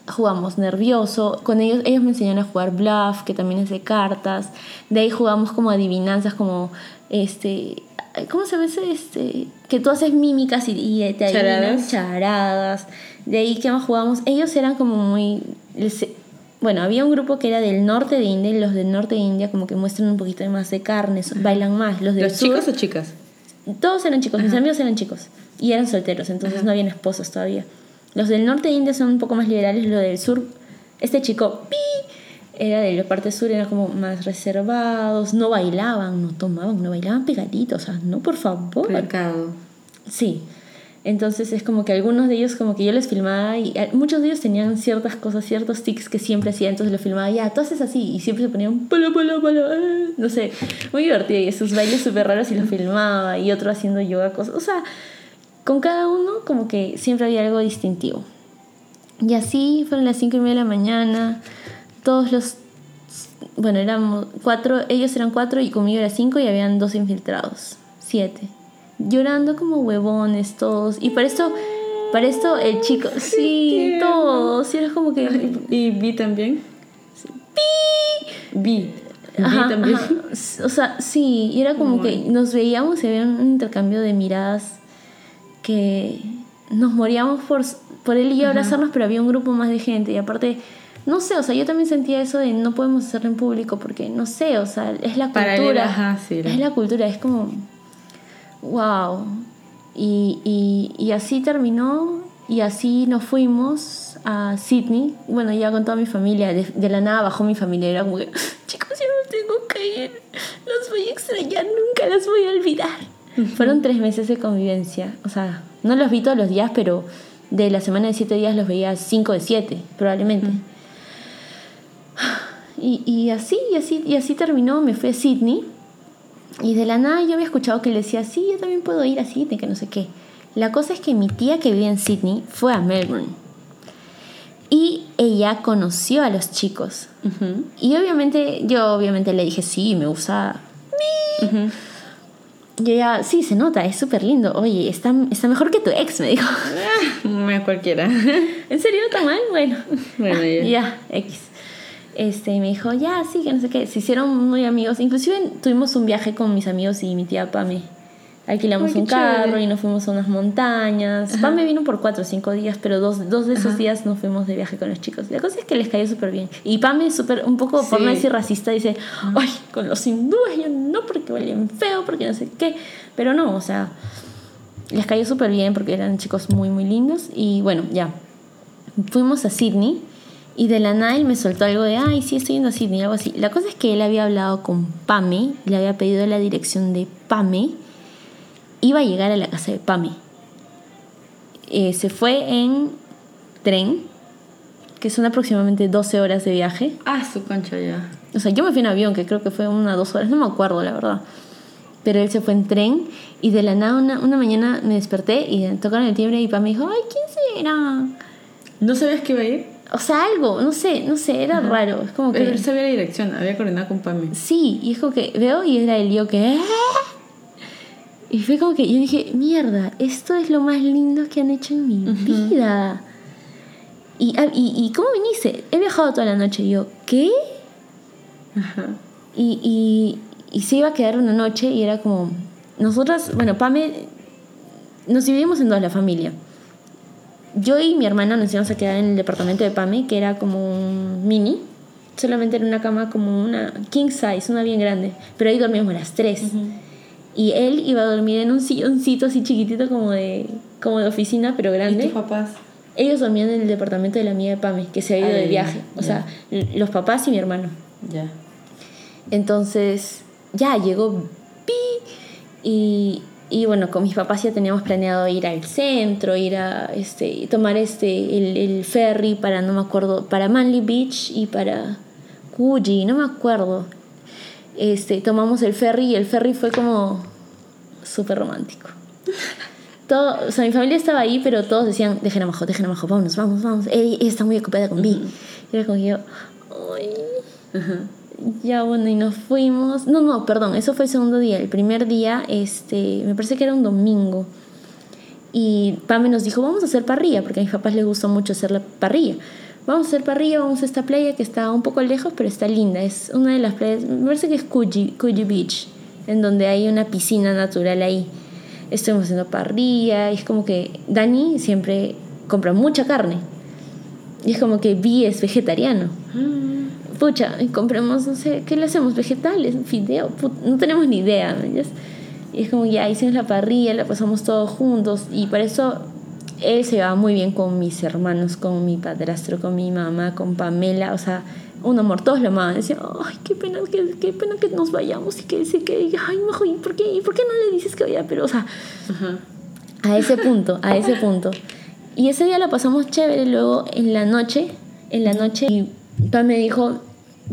Jugamos nervioso. Con ellos, ellos me enseñaron a jugar bluff, que también es de cartas. De ahí jugamos como adivinanzas, como este... ¿Cómo se llama ese? Este, que tú haces mímicas y, y te adivinan Charadas. charadas. De ahí que más jugamos. Ellos eran como muy. bueno, había un grupo que era del norte de India y los del norte de India como que muestran un poquito más de carnes, bailan más. Los del ¿Los sur, chicos o chicas? todos eran chicos, mis amigos eran chicos y eran solteros, entonces no habían esposos todavía. Los del norte de India son un poco más liberales, los del sur, este chico, pi, era de la parte sur, eran como más reservados, no bailaban, no tomaban, no bailaban pegaditos, o sea, no, por favor. Pecado. Sí. Entonces es como que algunos de ellos como que yo les filmaba y eh, muchos de ellos tenían ciertas cosas, ciertos tics que siempre hacía, entonces lo filmaba, ya, tú haces así y siempre se ponían pala, pala, pala, eh, no sé, muy divertido y esos bailes súper raros y los filmaba y otro haciendo yoga, cosas, o sea, con cada uno como que siempre había algo distintivo. Y así fueron las cinco y media de la mañana, todos los, bueno, éramos cuatro, ellos eran cuatro y conmigo era cinco y habían dos infiltrados, siete llorando como huevones todos. Y para esto, para esto el chico, sí, todos. Y era como que, ¿Y Vi también? Vi. Ajá, también. ajá. O sea, sí, y era como que nos veíamos y había un intercambio de miradas que nos moríamos por, por él y yo abrazarnos, pero había un grupo más de gente y aparte, no sé, o sea, yo también sentía eso de no podemos hacerlo en público porque, no sé, o sea, es la cultura. ajá, sí. Es la cultura, es como, wow. Y, y, y así terminó y así nos fuimos a Sydney. Bueno, ya con toda mi familia, de, de la nada bajó mi familia. Era como que, chicos, yo no tengo que ir. Los voy a extrañar, nunca los voy a olvidar. Fueron tres meses de convivencia. O sea, no los vi todos los días, pero de la semana de siete días los veía cinco de siete, probablemente. Y, y así, y así, y así terminó, me fui a Sydney. Y de la nada yo había escuchado que le decía, sí, yo también puedo ir a Sydney, que no sé qué. La cosa es que mi tía que vivía en Sydney fue a Melbourne. Y ella conoció a los chicos. Y obviamente, yo obviamente le dije, sí, me gusta. Y ella, sí, se nota, es súper lindo. Oye, está, está mejor que tu ex, me dijo. Me cualquiera. ¿En serio tan mal? Bueno. Bueno, ya. ya, X. Este, me dijo, ya, sí, que no sé qué. Se hicieron muy amigos. Inclusive tuvimos un viaje con mis amigos y mi tía Pame. Alquilamos Ay, un carro chévere. y nos fuimos a unas montañas. Pame vino por cuatro o cinco días, pero dos, dos de esos días nos fuimos de viaje con los chicos. La cosa es que les cayó súper bien. Y Pame es súper, un poco, por Sí. no decir racista, dice, ay, con los hindúes yo no, porque huelen feo, porque no sé qué. Pero no, o sea, les cayó súper bien porque eran chicos muy, muy lindos. Y bueno, ya. Fuimos a Sydney y de la nada él me soltó algo de, ay, sí, estoy yendo a Sydney, algo así. La cosa es que él había hablado con Pame, le había pedido la dirección de Pame, iba a llegar a la casa de Pame. Eh, se fue en tren, que son aproximadamente 12 horas de viaje. Ah, su concha ya. O sea, yo me fui en avión, que creo que fue una o dos horas, no me acuerdo, la verdad. Pero él se fue en tren y de la nada una, una mañana me desperté y tocaron el timbre y papá me dijo, ay, ¿quién será? ¿No sabías que iba a ir? O sea, algo, no sé, no sé, era raro. Es como Pero él sabía la dirección, había coordinado con Pame. Sí, y es como que veo y era el yo que... "Ah". Y fue como que yo dije, mierda, esto es lo más lindo que han hecho en mi vida. Y, ah, y, ¿Y cómo viniste? He viajado toda la noche. Y yo, ¿qué? Ajá. Y, y, y se iba a quedar una noche y era como... Nosotras, bueno, Pame, nos dividimos en dos, la familia. Yo y mi hermana nos íbamos a quedar en el departamento de Pame, que era como un mini. Solamente era una cama como una king size, una bien grande. Pero ahí dormíamos las tres. Y él iba a dormir en un silloncito así chiquitito como de, como de oficina, pero ¿Y grande. tus papás? Ellos dormían en el departamento de la amiga de Pame, que se había ido de viaje. O sea, los papás y mi hermano. Ya. Entonces, ya llegó Pi y, y bueno, con mis papás ya teníamos planeado ir al centro, ir a este, tomar este, el, el ferry para, no me acuerdo, para Manly Beach y para Coogee, no me acuerdo. Este, tomamos el ferry y el ferry fue como súper romántico. Todo, o sea, mi familia estaba ahí, pero todos decían, dejen a Majo, dejen a Majo, vámonos, vamos, vamos. Ella, ella está muy ocupada con Pi. Y era como que yo, ay, Ajá. Ya bueno, y nos fuimos. No, no, perdón, eso fue el segundo día. El primer día, este, me parece que era un domingo. Y Pame nos dijo, vamos a hacer parrilla, porque a mis papás les gustó mucho hacer la parrilla. Vamos a hacer parrilla, vamos a esta playa que está un poco lejos, pero está linda. Es una de las playas, me parece que es Coogee, Beach, en donde hay una piscina natural ahí. Estuvimos haciendo parrilla, y es como que Dani siempre compra mucha carne. Y es como que Vi es vegetariano pucha, y compremos, no sé, ¿qué le hacemos? Vegetales, fideo, no tenemos ni idea, ¿me entiendes? Y es como ya hicimos la parrilla, la pasamos todos juntos y por eso él se llevaba muy bien con mis hermanos, con mi padrastro, con mi mamá, con Pamela, o sea, un amor, todos lo amaban, decían, ay, qué pena que, qué pena que nos vayamos y que decir que, ay, mejor, ¿y por qué, ¿y por qué no le dices que vaya? Pero, o sea, Ajá. a ese punto, a ese punto. Y ese día la pasamos chévere, luego en la noche, en la noche, y Pam me dijo,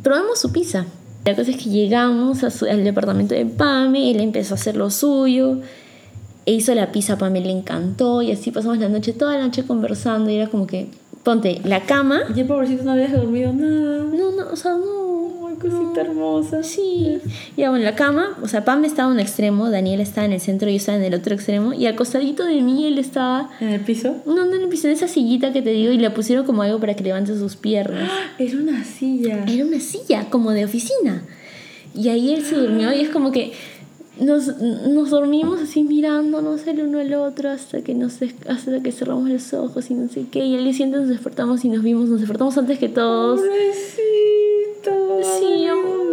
probemos su pizza. La cosa es que llegamos a su- al departamento de Pame, él empezó a hacer lo suyo, e hizo la pizza, a Pame le encantó, y así pasamos la noche, toda la noche conversando, y era como que, ponte, la cama, Y el pobrecito no había dormido nada. no, no, o sea, no. Cosita hermosa. Sí. Ya, bueno, la cama, o sea, Pam estaba en un extremo, Daniel estaba en el centro, yo estaba en el otro extremo, y al costadito de mí él estaba ¿En el piso? No, no le pusieron esa sillita que te digo y le pusieron como algo para que levante sus piernas. Era una silla. Era una silla, como de oficina. Y ahí él se durmió y es como que nos, nos dormimos así mirándonos el uno al otro hasta que, nos, hasta que cerramos los ojos y no sé qué. Y al día siguiente nos despertamos y nos vimos, nos despertamos antes que todos. Pobrecito. Sí,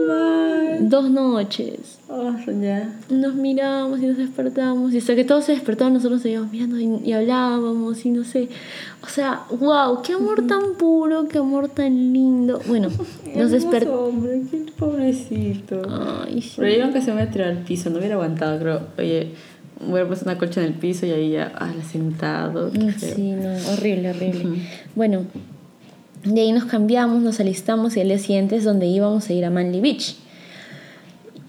mal. Dos noches. Oh, ya. Nos mirábamos y nos despertábamos y hasta que todos se despertaban nosotros seguíamos mirando y, y hablábamos y no sé. O sea, wow, qué amor tan puro, qué amor tan lindo. Bueno, nos despertamos. hombre, qué pobrecito. Ay, sí. Pero yo aunque se me tirado al piso, no hubiera aguantado, creo. Oye, hubiera puesto una colcha en el piso y ahí ya, ah, sentado. feo. Sí, no, horrible, horrible. Bueno, de ahí nos cambiamos, nos alistamos y el día siguiente es donde íbamos a ir a Manly Beach.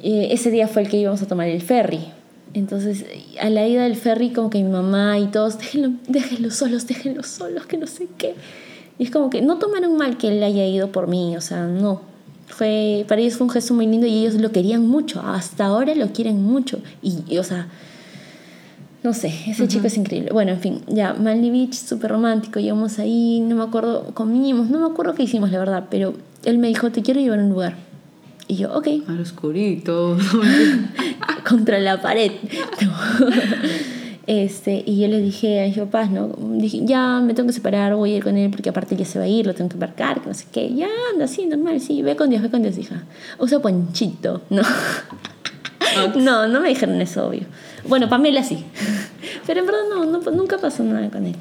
Ese día fue el que íbamos a tomar el ferry. Entonces, a la ida del ferry, como que mi mamá y todos, déjenlo, déjenlos solos, déjenlos solos, que no sé qué. Y es como que no tomaron mal que él haya ido por mí, o sea, no. Fue, para ellos fue un gesto muy lindo y ellos lo querían mucho, hasta ahora lo quieren mucho. Y, y, o sea, no sé, ese chico es increíble. Bueno, en fin, ya, Manly Beach, súper romántico, llegamos ahí, no me acuerdo, comimos, no me acuerdo qué hicimos, la verdad, pero él me dijo, te quiero llevar a un lugar. Y yo, ok, Al oscurito. contra la pared. Este, y yo le dije a mis papás, ¿no? Dije, ya me tengo que separar, voy a ir con él porque aparte ya se va a ir, lo tengo que embarcar, que no sé qué. Ya, anda así, normal, sí, ve con Dios, ve con Dios, hija. Usa ponchito, ¿no? no, no me dijeron eso, obvio. Bueno, Pamela sí. Pero en verdad no, no, nunca pasó nada con él.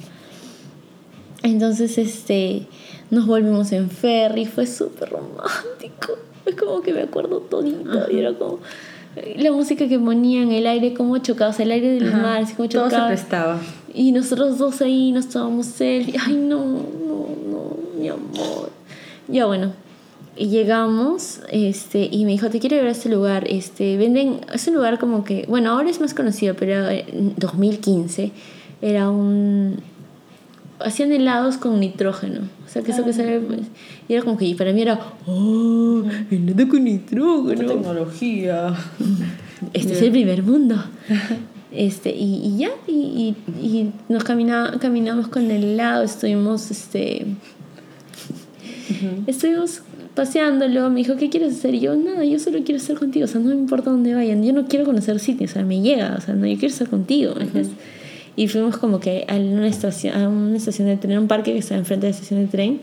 Entonces, este, nos volvimos en ferry, fue súper romántico. Es como que me acuerdo todito y era como la música que ponía en el aire, como chocaba, o sea, el aire del Ajá. mar, así como Todo se chocaba. prestaba. Y nosotros dos ahí nos tomábamos selfie. Ay, no, no, no, mi amor. Ya bueno. Y llegamos, este, y me dijo, te quiero llevar a este lugar. Este, venden, es un lugar como que, bueno, ahora es más conocido, pero en 2015 era un... Hacían helados con nitrógeno. O sea, que eso que sale... pues, y era como que, y para mí era, oh, helado con nitrógeno Tecnología. este es el primer mundo. Este, y, y ya, y, y, y nos camina, caminamos con el helado, estuvimos, este, estuvimos paseándolo, me dijo, ¿qué quieres hacer? Y yo, nada, yo solo quiero estar contigo, o sea, no me importa dónde vayan, yo no quiero conocer sitios, o sea, me llega, o sea, no, yo quiero estar contigo. ¿me entiendes? Y fuimos como que a una estación, a una estación de tren, un parque que está enfrente de la estación de tren.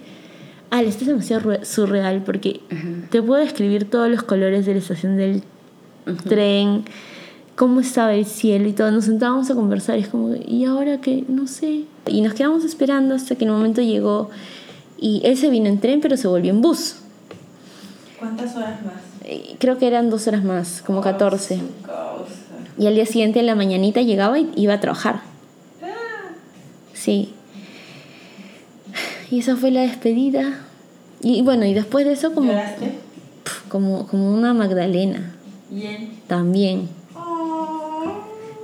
Ah, esto es demasiado surreal porque te puedo describir todos los colores de la estación del tren, cómo estaba el cielo y todo. Nos sentábamos a conversar y es como, ¿y ahora qué? No sé. Y nos quedamos esperando hasta que el momento llegó y él se vino en tren pero se volvió en bus. ¿Cuántas horas más? Eh, Creo que eran dos horas más, como 14. Y al día siguiente en la mañanita llegaba y iba a trabajar. Sí. Y esa fue la despedida. Y bueno, y después de eso como, como, como una Magdalena Bien. también.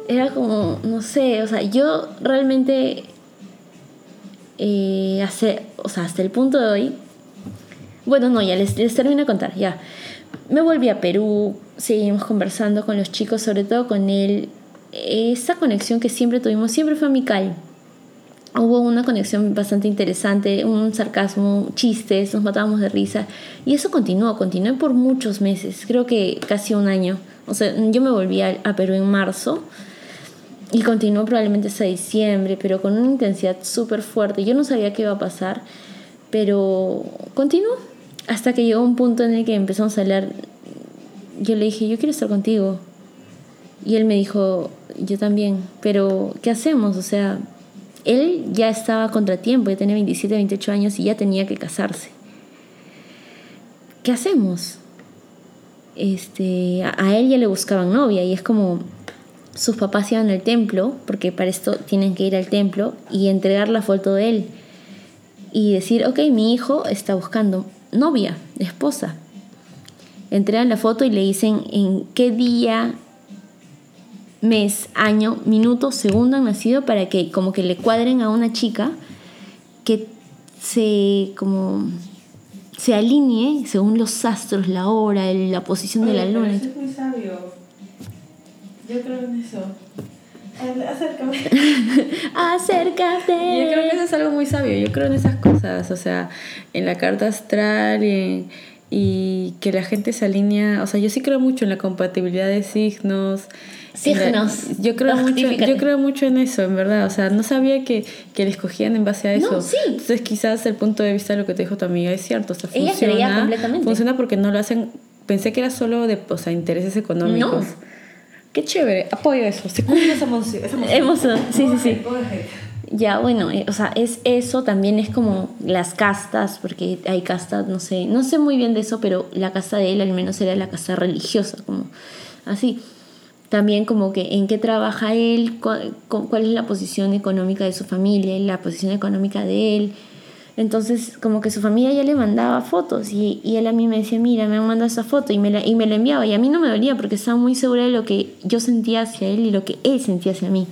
Era como, no sé, o sea, yo realmente, eh, hace, o sea, hasta el punto de hoy, bueno, no, ya les, les termino de contar, ya. Me volví a Perú, seguimos conversando con los chicos, sobre todo con él. Esa conexión que siempre tuvimos, siempre fue amical. Hubo una conexión bastante interesante, un sarcasmo, chistes, nos matábamos de risa. Y eso continuó, continuó por muchos meses, creo que casi un año. O sea, yo me volví a, a Perú en marzo y continuó probablemente hasta diciembre, pero con una intensidad súper fuerte. Yo no sabía qué iba a pasar, pero continuó hasta que llegó un punto en el que empezamos a hablar. Yo le dije, yo quiero estar contigo. Y él me dijo, yo también, pero ¿qué hacemos? O sea, él ya estaba contratiempo, ya tenía 27, 28 años y ya tenía que casarse. ¿Qué hacemos? Este, a, a él ya le buscaban novia y es como sus papás iban al templo, porque para esto tienen que ir al templo y entregar la foto de él y decir, ok, mi hijo está buscando novia, esposa. Entregan la foto y le dicen en qué día, mes, año, minuto, segundo han nacido para que como que le cuadren a una chica que se como se alinee según los astros, la hora, la posición de la pero luna. eso es muy sabio. Yo creo en eso. Acércame. Acércate. Yo creo que eso es algo muy sabio. Yo creo en esas cosas. O sea, en la carta astral, en, y que la gente se alinea, o sea, yo sí creo mucho en la compatibilidad de signos. Signos. Yo creo, mucho, yo creo mucho en eso, en verdad. O sea, no sabía que, que le escogían en base a eso. No, sí. Entonces, quizás el punto de vista de lo que te dijo tu amiga es cierto. O sea, Ella funciona, creía completamente. Funciona porque no lo hacen. Pensé que era solo de o sea, intereses económicos. No. Qué chévere. Apoyo eso. Se cumple esa emoción. emoción. Sí, sí, sí. Ya, bueno, eh, o sea, es eso, también es como las castas, porque hay castas, no sé, no sé muy bien de eso, pero la casa de él al menos era la casa religiosa, como así. También como que en qué trabaja él, cu- cu- cuál es la posición económica de su familia, la posición económica de él. Entonces, como que su familia ya le mandaba fotos y, y él a mí me decía, mira, me han mandado esa foto y me, la, y me la enviaba. Y a mí no me dolía porque estaba muy segura de lo que yo sentía hacia él y lo que él sentía hacia mí.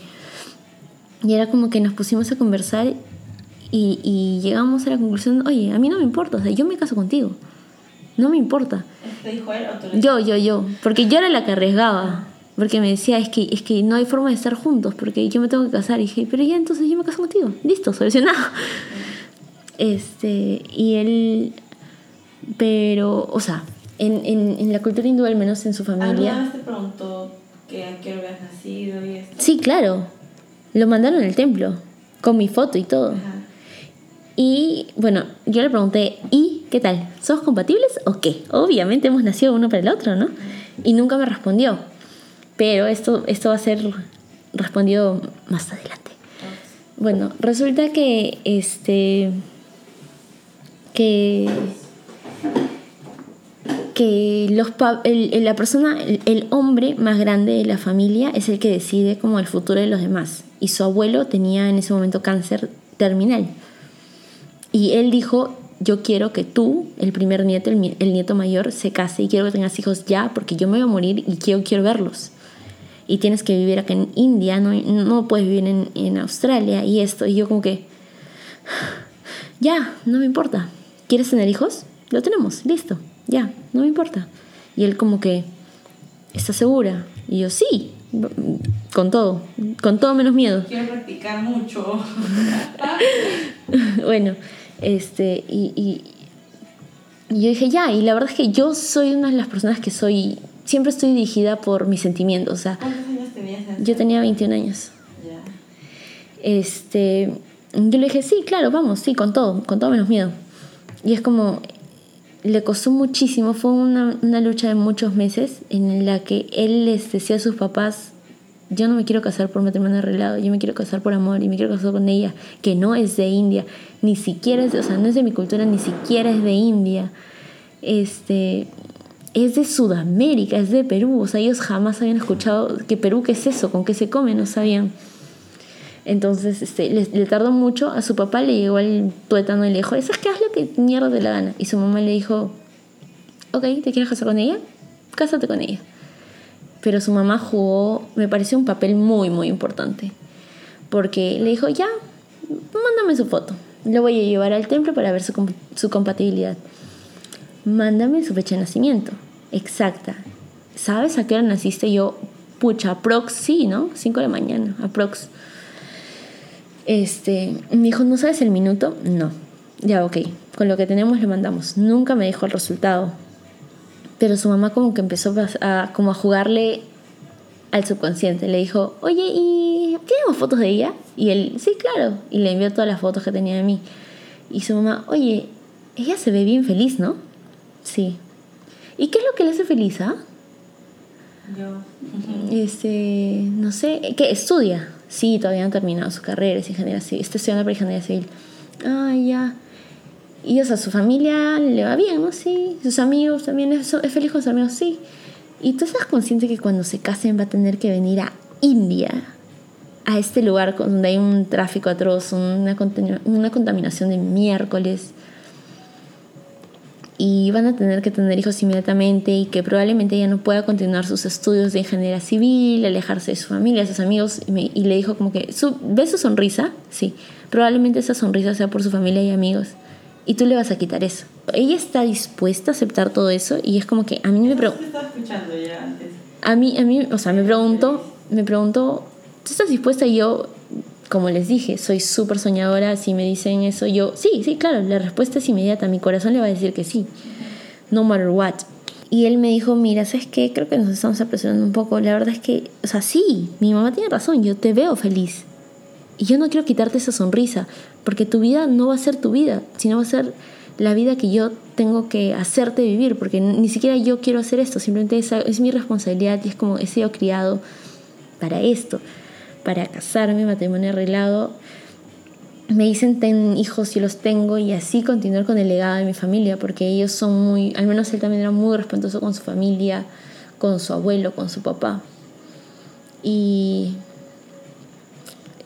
Y era como que nos pusimos a conversar y, y llegamos a la conclusión, oye, a mí no me importa, o sea, yo me caso contigo. No me importa. ¿Te dijo él o tú le Yo, yo, yo. Porque yo era la que arriesgaba. Porque me decía, es que, es que no hay forma de estar juntos, porque yo me tengo que casar. Y dije, pero ya entonces yo me caso contigo. Listo, solucionado. Este, y él, pero, o sea, en, en, en la cultura hindú, al menos en su familia. vez te preguntó que a qué habías nacido y esto? Sí, claro. Lo mandaron al templo, con mi foto y todo. Y bueno, yo le pregunté, ¿y qué tal? ¿Somos compatibles o qué? Obviamente hemos nacido uno para el otro, ¿no? Y nunca me respondió. Pero esto, esto va a ser respondido más adelante. Bueno, resulta que este. Que. que los pa- el- la persona, el, hombre más grande de la familia es el que decide como el futuro de los demás. Y su abuelo tenía en ese momento cáncer terminal. Y él dijo, yo quiero que tú, el primer nieto, el, el nieto mayor, se case y quiero que tengas hijos ya porque yo me voy a morir y quiero, quiero verlos. Y tienes que vivir acá en India, no, no puedes vivir en, en Australia y esto. Y yo como que, ya, no me importa. ¿Quieres tener hijos? Lo tenemos, listo, ya, no me importa. Y él como que, ¿estás segura? Y yo, sí, con todo, con todo menos miedo. Quiero practicar mucho. bueno, este, y, y, y yo dije, ya, y la verdad es que yo soy una de las personas que soy, siempre estoy dirigida por mis sentimientos, o sea, ¿Cuántos años tenías en yo tenía 21 años. Ya. Este, yo le dije, sí, claro, vamos, sí, con todo, con todo menos miedo. Y es como, le costó muchísimo, fue una, una lucha de muchos meses en la que él les decía a sus papás, yo no me quiero casar por matrimonio arreglado, yo me quiero casar por amor y me quiero casar con ella, que no es de India, ni siquiera es, de- o sea, no es de mi cultura, ni siquiera es de India. Este, es de Sudamérica, es de Perú, o sea, ellos jamás habían escuchado que Perú, ¿qué es eso? ¿Con qué se come? No sabían. Entonces, este, le, tardó mucho. A su papá le llegó el tuétano y le dijo, ¿sabes qué? Haz lo que mierda te la gana. Y su mamá le dijo, ok, ¿te quieres casar con ella? Cásate con ella. Pero su mamá jugó, me pareció un papel muy, muy importante. Porque le dijo, ya, mándame su foto. Lo voy a llevar al templo para ver su, su compatibilidad. Mándame su fecha de nacimiento. Exacta. ¿Sabes a qué hora naciste? Yo, pucha, aprox, sí, ¿no? 5 de la mañana, aprox. Este, me dijo, ¿no sabes el minuto? No. Ya, ok. Con lo que tenemos le mandamos. Nunca me dijo el resultado. Pero su mamá como que empezó a, como a jugarle al subconsciente. Le dijo, oye, ¿y tenemos fotos de ella? Y él, sí, claro. Y le envió todas las fotos que tenía de mí. Y su mamá, oye, ella se ve bien feliz, ¿no? Sí. ¿Y qué es lo que le hace feliz, ah? Yo. Este, no sé, ¿qué estudia? Sí, todavía no ha terminado su carrera, es ingeniera civil, está estudiando para ingeniería civil. Ah, ya. Y o sea, su familia le va bien, ¿no? Sí. Sus amigos también, es, es feliz con sus amigos, sí. Y tú estás consciente que cuando se casen va a tener que venir a India, a este lugar donde hay un tráfico atroz, una, una contaminación de miércoles y van a tener que tener hijos inmediatamente y que probablemente ella no pueda continuar sus estudios de ingeniería civil, alejarse de su familia, de sus amigos. Y, me- y le dijo como que, su, ¿ves su sonrisa? Sí, probablemente esa sonrisa sea por su familia y amigos. Y tú le vas a quitar eso. Ella está dispuesta a aceptar todo eso y es como que a mí me antes. A mí, a mí, o sea, me preguntó, me preguntó, ¿tú estás dispuesta? Y yo, como les dije, soy súper soñadora. Si me dicen eso, yo, sí, sí, claro, la respuesta es inmediata. Mi corazón le va a decir que sí. no matter what. Y él me dijo, mira, ¿sabes qué? Creo que nos estamos apresurando un poco. La verdad es que, o sea, sí, mi mamá tiene razón, yo te veo feliz. Y yo no quiero quitarte esa sonrisa, porque tu vida no va a ser tu vida, sino va a ser la vida que yo tengo que hacerte vivir, porque ni siquiera yo quiero hacer esto, simplemente es, es mi responsabilidad y es como he sido criado para esto, para casarme, matrimonio arreglado. Me dicen ten hijos, y los tengo y así continuar con el legado de mi familia, porque ellos son muy, al menos él también era muy respetuoso con su familia, con su abuelo, con su papá. Y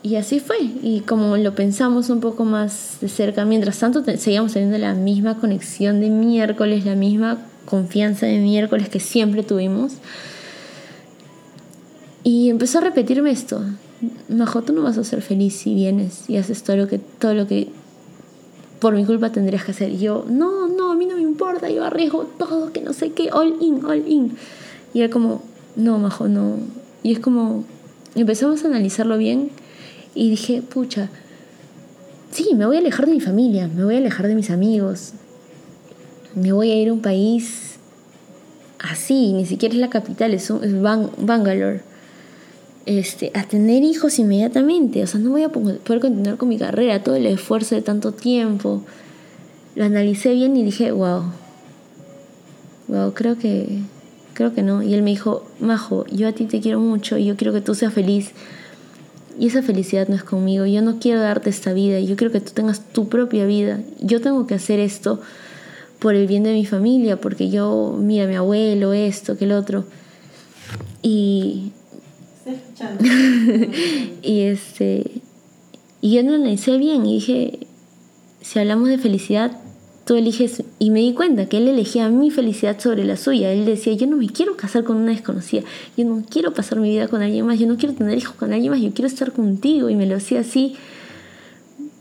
y así fue. Y como lo pensamos un poco más de cerca, mientras tanto seguíamos teniendo la misma conexión de miércoles, la misma confianza de miércoles que siempre tuvimos. Y empezó a repetirme esto. Majo, tú no vas a ser feliz si vienes y haces todo lo que, todo lo que por mi culpa tendrías que hacer. Y yo, no, no, a mí no me importa, yo arriesgo todo, que no sé qué, all in, all in. Y era como, no, Majo, no. Y es como, empezamos a analizarlo bien y dije, pucha, sí, me voy a alejar de mi familia, me voy a alejar de mis amigos, me voy a ir a un país así, ni siquiera es la capital, es, Bangalore. Este, a tener hijos inmediatamente, o sea, no voy a poder continuar con mi carrera, todo el esfuerzo de tanto tiempo. Lo analicé bien y dije, wow, wow, creo que, creo que no. Y él me dijo, Majo, yo a ti te quiero mucho y yo quiero que tú seas feliz y esa felicidad no es conmigo. Yo no quiero darte esta vida. Yo quiero que tú tengas tu propia vida. Yo tengo que hacer esto por el bien de mi familia, porque yo, mira, mi abuelo, esto, que el otro. Y. y este. Y yo no lo analicé bien y dije: si hablamos de felicidad, tú eliges, y me di cuenta que él elegía mi felicidad sobre la suya. Él decía, yo no me quiero casar con una desconocida, yo no quiero pasar mi vida con alguien más, yo no quiero tener hijos con alguien más, yo quiero estar contigo. Y me lo hacía así,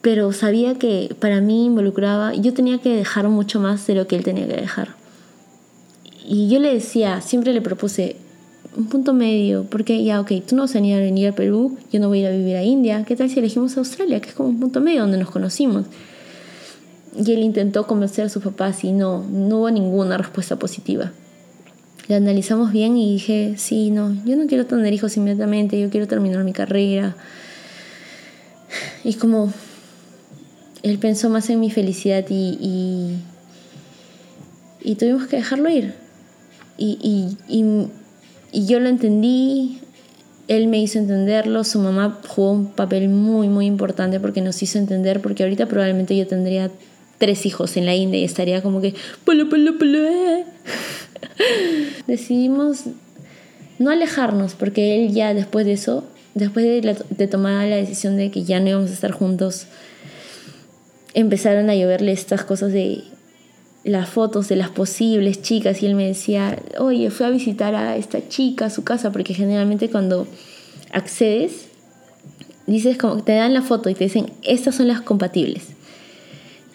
pero sabía que para mí involucraba, yo tenía que dejar mucho más de lo que él tenía que dejar. Y yo le decía, siempre le propuse un punto medio, porque ya, ok, tú no vas a venir a venir a Perú, yo no voy a ir a vivir a India, ¿qué tal si elegimos Australia, que es como un punto medio donde nos conocimos? Y él intentó convencer a sus papás y no, no hubo ninguna respuesta positiva. Lo analizamos bien y dije, sí, no, yo no quiero tener hijos inmediatamente, yo quiero terminar mi carrera. Y como él pensó más en mi felicidad y, y, tuvimos que dejarlo ir. Y, y, yo lo entendí, él me hizo entenderlo, su mamá jugó un papel muy, muy importante porque nos hizo entender, porque ahorita probablemente yo tendría tres hijos en la India y estaría como que... Eh". Decidimos no alejarnos porque él ya después de eso, después de, de tomar la decisión de que ya no íbamos a estar juntos, empezaron a lloverle estas cosas de las fotos de las posibles chicas y él me decía, oye, fui a visitar a esta chica a su casa porque generalmente cuando accedes, dices como te dan la foto y te dicen, estas son las compatibles.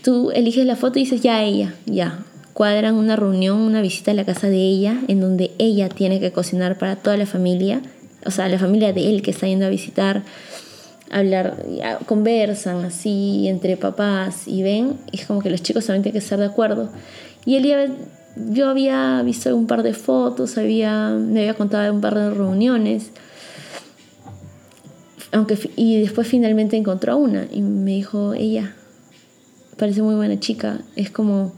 Tú eliges la foto y dices, ya ella, ya. Cuadran una reunión, una visita a la casa de ella, en donde ella tiene que cocinar para toda la familia, o sea, la familia de él que está yendo a visitar, hablar, conversan así entre papás y ven, y es como que los chicos también tienen que estar de acuerdo. Y él yo había visto un par de fotos, había, me había contado un par de reuniones, aunque, y después finalmente encontró una y me dijo, ella, parece muy buena chica. Es como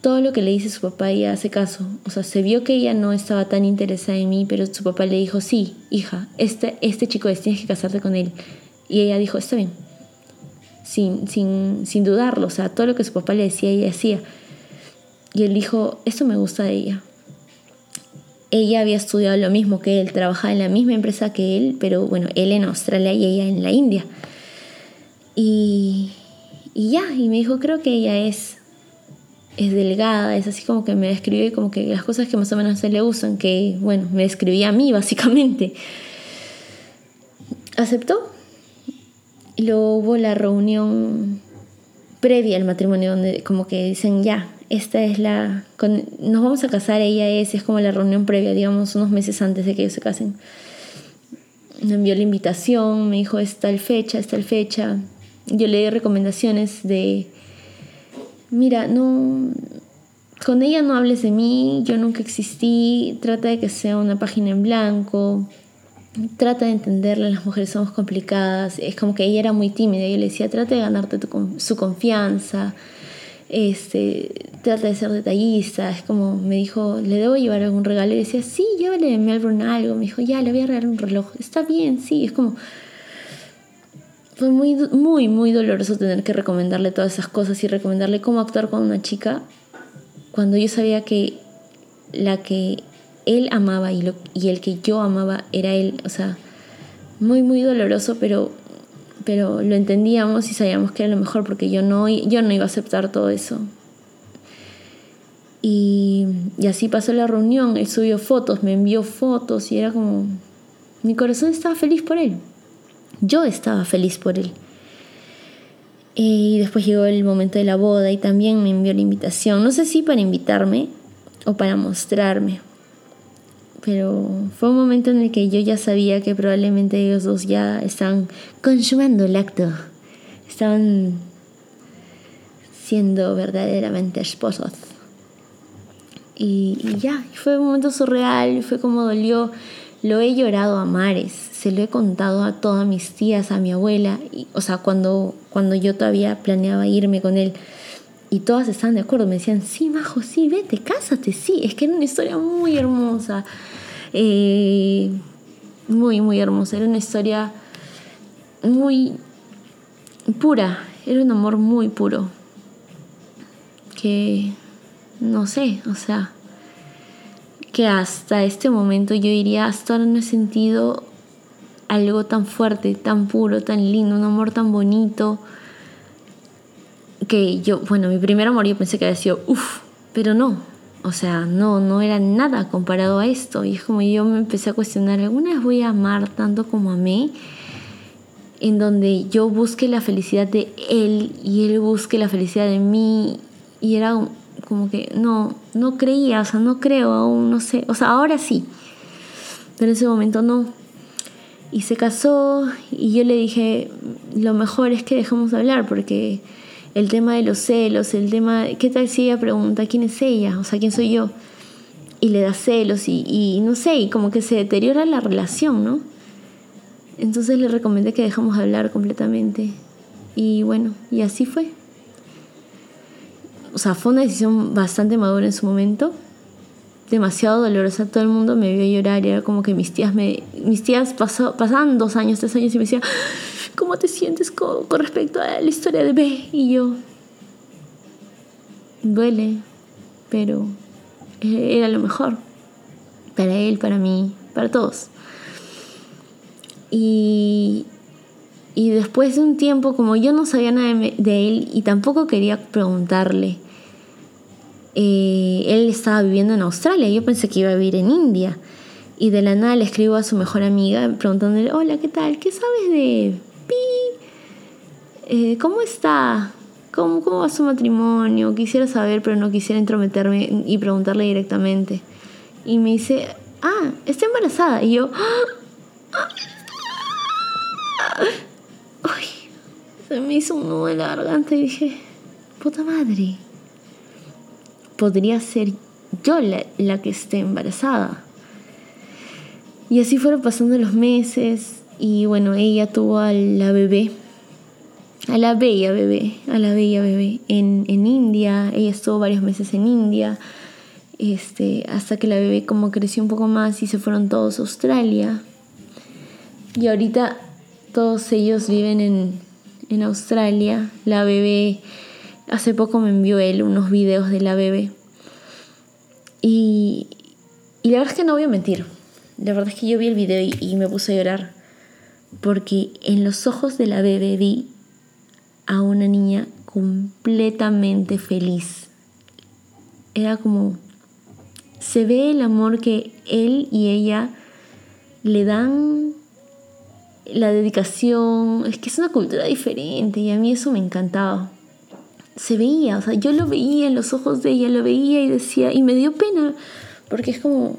todo lo que le dice su papá, ella hace caso. O sea, se vio que ella no estaba tan interesada en mí, pero su papá le dijo, sí, hija, este, este chico es, tienes que casarte con él. Y ella dijo, está bien. Sin, sin, sin dudarlo, o sea, todo lo que su papá le decía, ella hacía. Y él dijo, esto me gusta de ella. Ella había estudiado lo mismo que él, trabajaba en la misma empresa que él, pero bueno, él en Australia y ella en la India. Y, y ya, y me dijo, creo que ella es, es delgada, es así como que me describió y como que las cosas que más o menos se le usan, que bueno, me describía a mí básicamente. Aceptó. Y luego hubo la reunión previa al matrimonio donde como que dicen, ya, esta es la... nos vamos a casar, ella es, es como la reunión previa, digamos, unos meses antes de que ellos se casen. Me envió la invitación, me dijo, es tal fecha, es tal fecha yo leí recomendaciones de, mira, no, con ella no hables de mí, yo nunca existí, trata de que sea una página en blanco, trata de entenderla, las mujeres somos complicadas, es como que ella era muy tímida, yo le decía, trata de ganarte su confianza, este, trata de ser detallista, es como me dijo, ¿le debo llevar algún regalo? Y decía, sí, llévale de Melbourne algo, me dijo, ya, le voy a regalar un reloj, está bien, sí, es como... Fue muy, muy, muy doloroso tener que recomendarle todas esas cosas y recomendarle cómo actuar con una chica cuando yo sabía que la que él amaba y, lo, el que yo amaba era él. O sea, muy, muy doloroso, pero, pero lo entendíamos y sabíamos que era lo mejor porque yo no, yo no iba a aceptar todo eso. Y, y así pasó la reunión, él subió fotos, me envió fotos y era como, mi corazón estaba feliz por él. Yo estaba feliz por él. Y después llegó el momento de la boda y también me envió la invitación. No sé si para invitarme o para mostrarme. Pero fue un momento en el que yo ya sabía que probablemente ellos dos ya estaban consumando el acto. Estaban siendo verdaderamente esposos. Y, y ya, fue un momento surreal, fue como dolió. Lo he llorado a mares se lo he contado a todas mis tías, a mi abuela, o sea, cuando, cuando yo todavía planeaba irme con él. Y todas estaban de acuerdo, me decían, sí, Majo, sí, vete, cásate, sí. Es que era una historia muy hermosa. Eh, muy, muy hermosa. Era una historia muy pura. Era un amor muy puro. Que, no sé, o sea, que hasta este momento yo diría, hasta ahora no he sentido algo tan fuerte, tan puro, tan lindo, un amor tan bonito. Que yo, bueno, mi primer amor yo pensé que había sido uff, pero no. O sea, no, no era nada comparado a esto. Y es como yo me empecé a cuestionar, ¿alguna vez voy a amar tanto como amé? En donde yo busque la felicidad de él y él busque la felicidad de mí. Y era como que no, no creía, o sea, no creo aún, no sé. O sea, ahora sí. Pero en ese momento no y se casó y yo le dije, lo mejor es que dejemos de hablar porque el tema de los celos, el tema, ¿qué tal si ella pregunta quién es ella? O sea, ¿quién soy yo? Y le da celos y, no sé, y como que se deteriora la relación, ¿no? Entonces le recomendé que dejamos de hablar completamente. Y bueno, y así fue. O sea, fue una decisión bastante madura en su momento demasiado dolorosa. Todo el mundo me vio llorar y era como que mis tías me. Mis tías pasó, pasaban dos años, tres años y me decían, ¿cómo te sientes con, respecto a la historia de B? Y yo. Duele, pero era lo mejor. Para él, para mí, para todos. Y, y después de un tiempo, como yo no sabía nada de él y tampoco quería preguntarle, eh, él estaba viviendo en Australia, yo pensé que iba a vivir en India. Y de la nada le escribo a su mejor amiga preguntándole, hola, ¿qué tal? ¿Qué sabes de Eh, ¿Cómo está? ¿Cómo, ¿Cómo va su matrimonio? Quisiera saber, pero no quisiera entrometerme y preguntarle directamente. Y me dice, ah, está embarazada. Y yo, ¡Ah! Ay, se me hizo un nudo en la garganta y dije, puta madre podría ser yo la, que esté embarazada. Y así fueron pasando los meses y bueno, ella tuvo a la bebé, a la bella bebé, a la bella bebé en, en India. Ella estuvo varios meses en India, este, hasta que la bebé como creció un poco más y se fueron todos a Australia. Y ahorita todos ellos viven en, en Australia. La bebé Hace poco me envió él unos videos de la bebé. Y, y la verdad es que no voy a mentir. La verdad es que yo vi el video y, y me puse a llorar. Porque en los ojos de la bebé vi a una niña completamente feliz. Era como, se ve el amor que él y ella le dan, la dedicación, es que es una cultura diferente y a mí eso me encantaba se veía, o sea, yo lo veía en los ojos de ella, lo veía y decía, y me dio pena, porque es como,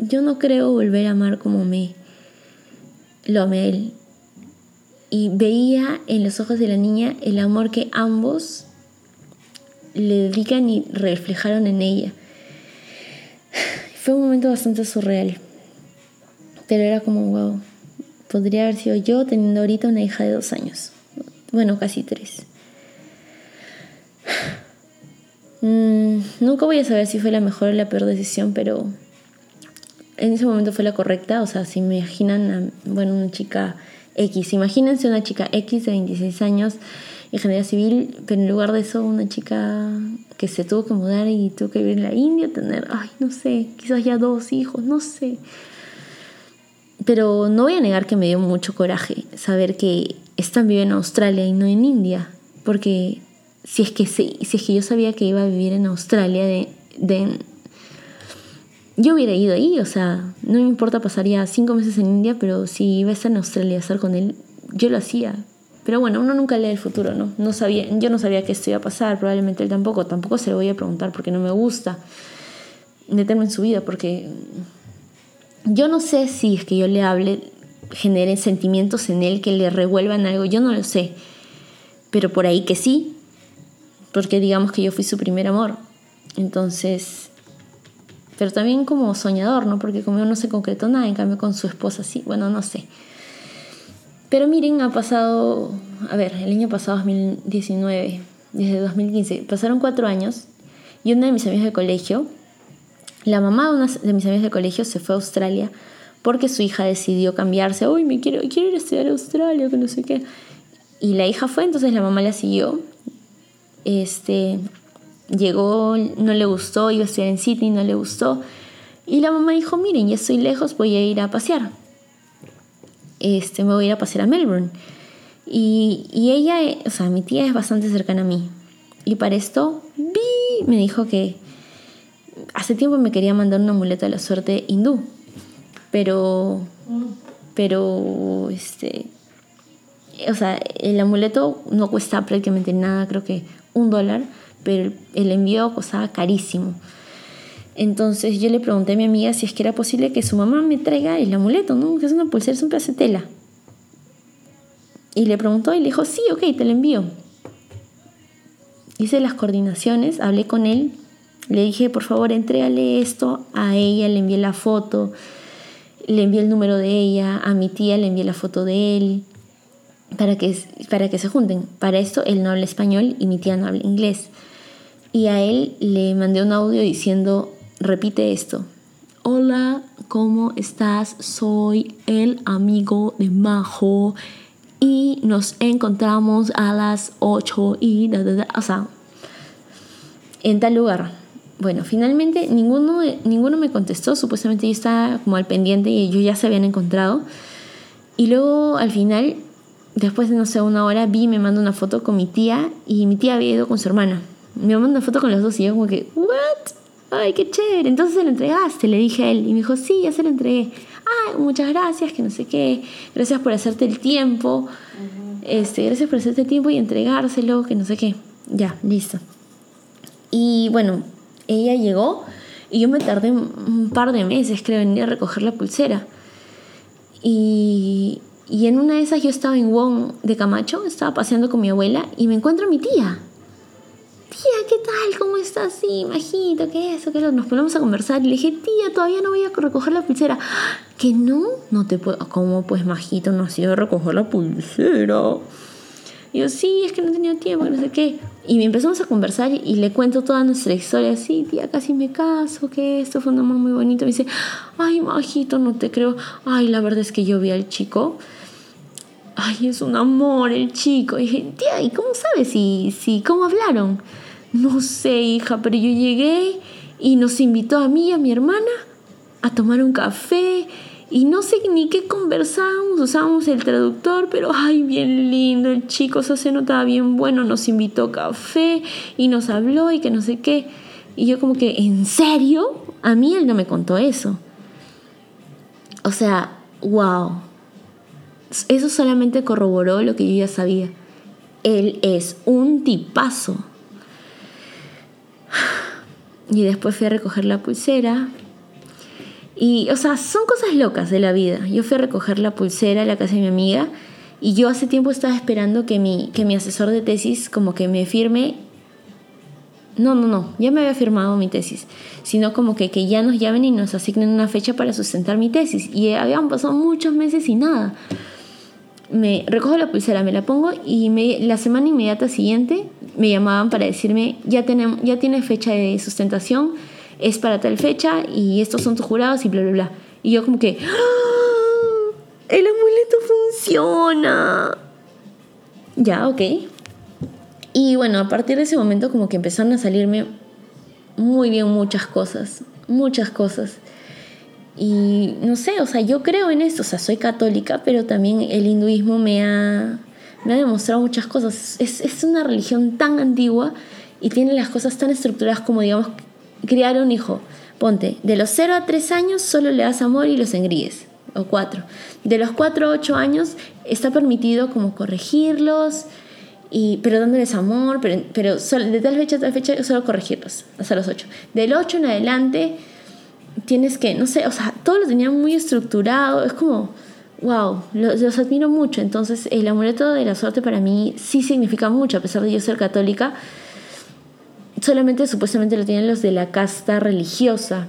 yo no creo volver a amar como me lo amé él. Y veía en los ojos de la niña el amor que ambos le dedican y reflejaron en ella. Fue un momento bastante surreal. Pero era como, wow, podría haber sido yo teniendo ahorita una hija de dos años. Bueno, casi tres. Mm, nunca voy a saber si fue la mejor o la peor decisión, pero en ese momento fue la correcta. O sea, si me imaginan, bueno, una chica X, imagínense una chica X de 26 años, ingeniería civil, pero en lugar de eso, una chica que se tuvo que mudar y tuvo que vivir en la India, tener, ay, no sé, quizás ya dos hijos, no sé. Pero no voy a negar que me dio mucho coraje saber que están viviendo en Australia y no en India, porque si es que, si, es que yo sabía que iba a vivir en Australia, de, de, yo hubiera ido ahí, o sea, no me importa, pasaría cinco meses en India, pero si iba a estar en Australia a estar con él, yo lo hacía. Pero bueno, uno nunca lee el futuro, ¿no? no sabía, yo no sabía que esto iba a pasar, probablemente él tampoco, tampoco se lo voy a preguntar porque no me gusta meterme en su vida, porque yo no sé si es que yo le hable, genere sentimientos en él que le revuelvan algo, yo no lo sé, pero por ahí que sí, porque digamos que yo fui su primer amor. Entonces, pero también como soñador, ¿no? Porque conmigo no se concretó nada, en cambio con su esposa sí, bueno, no sé. Pero miren, ha pasado, a ver, el año pasado, 2019, desde 2015, pasaron cuatro años y una de mis amigas de colegio, la mamá de una de mis amigas de colegio se fue a Australia porque su hija decidió cambiarse, uy, me quiero, quiero ir a estudiar a Australia, que no sé qué. Y la hija fue, entonces la mamá la siguió este, llegó, no le gustó, iba a estudiar en Sydney, no le gustó. Y la mamá dijo, miren, ya estoy lejos, voy a ir a pasear. Este, me voy a ir a pasear a Melbourne. Y, y ella, o sea, mi tía es bastante cercana a mí. Y para esto, vi, me dijo que hace tiempo me quería mandar un amuleto de la suerte hindú. Pero, pero, este, o sea, el amuleto no cuesta prácticamente nada, creo que un dólar, pero el envío costaba carísimo. Entonces yo le pregunté a mi amiga si es que era posible que su mamá me traiga el amuleto, ¿no? Que es una pulsera, es un pedazo. Y le preguntó y le dijo, sí, ok, te lo envío. Hice las coordinaciones, hablé con él, le dije, por favor, entrégale esto a ella, le envié la foto, le envié el número de ella, a mi tía le envié la foto de él, para que, para que se junten. Para esto él no habla español y mi tía no habla inglés. Y a él le mandé un audio diciendo, repite esto. Hola, ¿cómo estás? Soy el amigo de Majo y nos encontramos a las 8 y da, da, o sea, en tal lugar. Bueno, finalmente ninguno, ninguno me contestó, supuestamente yo estaba como al pendiente y ellos ya se habían encontrado. Y luego al final Después de, no sé, una hora vi, me mandó una foto con mi tía y mi tía había ido con su hermana. Me mandó una foto con los dos y yo como que, ¿what? Ay, qué chévere. Entonces se lo entregaste, le dije a él. Y me dijo, sí, ya se lo entregué. Ay, muchas gracias, que no sé qué. Gracias por hacerte el tiempo. este, gracias por hacerte el tiempo y entregárselo, que no sé qué. Ya, listo. Y bueno, ella llegó y yo me tardé un par de meses, creo, en ir a recoger la pulsera. Y, y en una de esas yo estaba en Wong de Camacho, estaba paseando con mi abuela y me encuentro a mi tía. Tía, ¿qué tal? ¿Cómo estás? Sí, majito, ¿qué es eso? ¿Qué Nos ponemos a conversar y le dije, tía, todavía no voy a recoger la pulsera. ¿Que no? No te puedo. ¿Cómo pues, majito, no ha sido recoger la pulsera? Y yo, sí, es que no he tenido tiempo, no sé qué. Y empezamos a conversar y le cuento toda nuestra historia. Sí, tía, casi me caso, que esto fue un amor muy bonito. Me dice, ay, majito, no te creo. Ay, la verdad es que yo vi al chico ay, es un amor el chico. Y dije, ¿y cómo sabes? si, si, ¿Cómo hablaron? No sé, hija, pero yo llegué y nos invitó a mí y a mi hermana a tomar un café y no sé ni qué conversamos, usábamos el traductor, pero ay, bien lindo, el chico se notaba bien bueno, nos invitó café y nos habló y que no sé qué. Y yo como que, ¿en serio? A mí él no me contó eso. O sea, wow. Eso solamente corroboró lo que yo ya sabía. Él es un tipazo. Y después fui a recoger la pulsera. Y, o sea, son cosas locas de la vida. Yo fui a recoger la pulsera a la casa de mi amiga y yo hace tiempo estaba esperando que mi, que mi asesor de tesis como que me firme no, no, no, ya me había firmado mi tesis, sino como que, que ya nos llamen y nos asignen una fecha para sustentar mi tesis. Y habían pasado muchos meses y nada. Me recojo la pulsera, me la pongo y me, la semana inmediata siguiente me llamaban para decirme, ya, tenemos, ya tienes fecha de sustentación, es para tal fecha y estos son tus jurados y bla, bla, bla. Y yo como que, ¡Ah! el amuleto funciona. Ya, ok. Y bueno, a partir de ese momento como que empezaron a salirme muy bien muchas cosas, muchas cosas. Y no sé, o sea, yo creo en esto, o sea, soy católica, pero también el hinduismo me ha, me ha demostrado muchas cosas. Es, es una religión tan antigua y tiene las cosas tan estructuradas como, digamos, criar un hijo. Ponte, de los 0 a 3 años solo le das amor y los engríes, o 4. De los 4 a 8 años está permitido como corregirlos, y, pero dándoles amor, pero, pero de tal fecha a tal fecha solo corregirlos, hasta los 8. Del 8 en adelante tienes que, no sé, o sea, todo lo tenían muy estructurado, es como, wow, los, los, admiro mucho. Entonces, el amuleto de la suerte para mí sí significa mucho, a pesar de yo ser católica. Solamente supuestamente lo tienen los de la casta religiosa.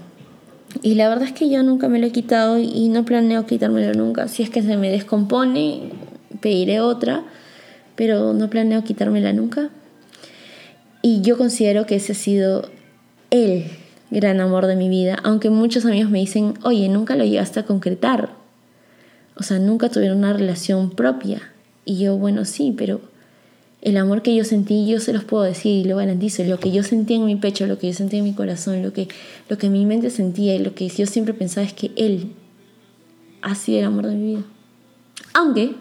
Y la verdad es que yo nunca me lo he quitado y no planeo quitármelo nunca. Si es que se me descompone, pediré otra pero no planeo quitármela nunca. Y yo considero que ese ha sido el gran amor de mi vida, aunque muchos amigos me dicen, oye, nunca lo llegaste a concretar. O sea, nunca tuvieron una relación propia. Y yo, bueno, sí, pero el amor que yo sentí, yo se los puedo decir y lo garantizo. Lo que yo sentí en mi pecho, lo que yo sentí en mi corazón, lo que, lo que mi mente sentía y lo que yo siempre pensaba es que él ha sido el amor de mi vida. Aunque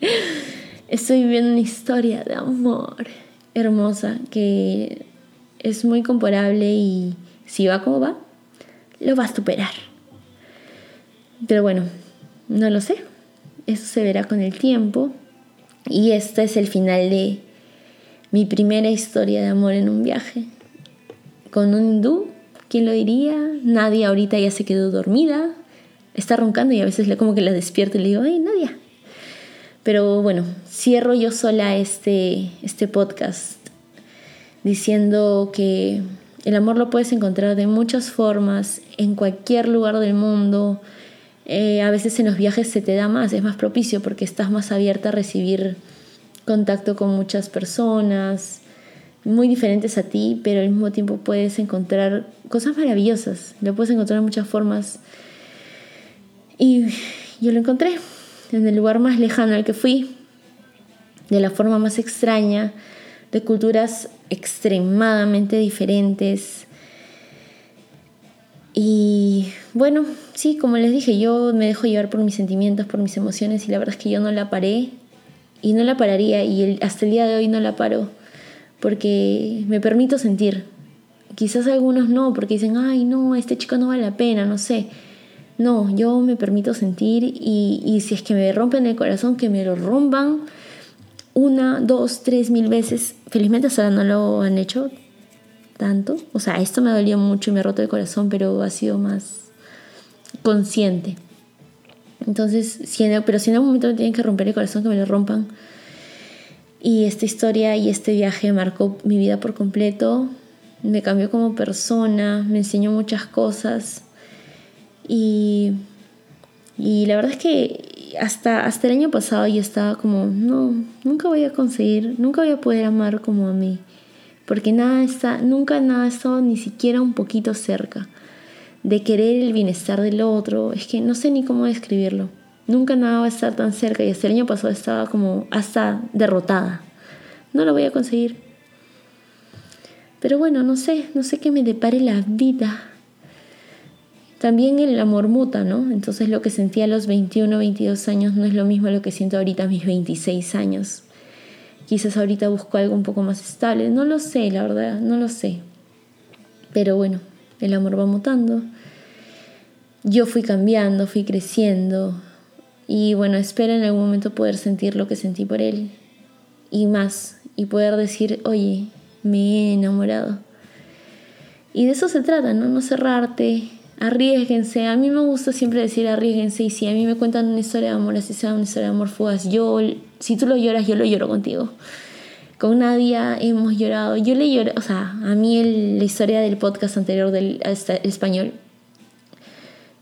estoy viviendo una historia de amor hermosa que es muy comparable y si va como va, lo va a superar. Pero bueno, no lo sé. Eso se verá con el tiempo. Y este es el final de mi primera historia de amor en un viaje. Con un hindú, ¿quién lo diría? Nadie ahorita ya se quedó dormida. Está roncando y a veces le como que la despierto y le digo, ¡ay, Nadia! Pero bueno, cierro yo sola este, este podcast diciendo que el amor lo puedes encontrar de muchas formas, en cualquier lugar del mundo. Eh, a veces en los viajes se te da más, es más propicio porque estás más abierta a recibir contacto con muchas personas muy diferentes a ti, pero al mismo tiempo puedes encontrar cosas maravillosas, lo puedes encontrar de muchas formas. Y yo lo encontré en el lugar más lejano al que fui, de la forma más extraña, de culturas extremadamente diferentes. Y bueno, sí, como les dije, yo me dejo llevar por mis sentimientos, por mis emociones y la verdad es que yo no la paré y no la pararía y hasta el día de hoy no la paro porque me permito sentir. Quizás algunos no, porque dicen, ay, no, este chico no vale la pena, no sé. No, yo me permito sentir y, si es que me rompen el corazón, que me lo rompan una, dos, tres mil veces. Felizmente hasta ahora no lo han hecho tanto. O sea, esto me dolía mucho y me ha roto el corazón, pero ha sido más consciente. Entonces, pero si en algún momento me tienen que romper el corazón, que me lo rompan. Y esta historia y este viaje marcó mi vida por completo. Me cambió como persona, me enseñó muchas cosas y, y la verdad es que hasta, hasta el año pasado yo estaba como, no, nunca voy a conseguir, nunca voy a poder amar como a mí. Porque nada está, nunca nada ha estado ni siquiera un poquito cerca de querer el bienestar del otro. Es que no sé ni cómo describirlo. Nunca nada va a estar tan cerca y hasta el año pasado estaba como hasta derrotada. No lo voy a conseguir. Pero bueno, no sé, no sé qué me depare la vida. También el amor muta, ¿no? Entonces lo que sentía a los 21, 22 años no es lo mismo lo que siento ahorita a mis 26 años. Quizás ahorita busco algo un poco más estable, no lo sé, la verdad, no lo sé. Pero bueno, el amor va mutando. Yo fui cambiando, fui creciendo y bueno, espero en algún momento poder sentir lo que sentí por él y más y poder decir, oye, me he enamorado. Y de eso se trata, ¿no? No cerrarte, arriesguense. A mí me gusta siempre decir arriesguense y si a mí me cuentan una historia de amor, así sea una historia de amor fugaz, yo, si tú lo lloras, yo lo lloro contigo. Con Nadia hemos llorado. Yo le lloré, o sea, a mí la historia del podcast anterior del español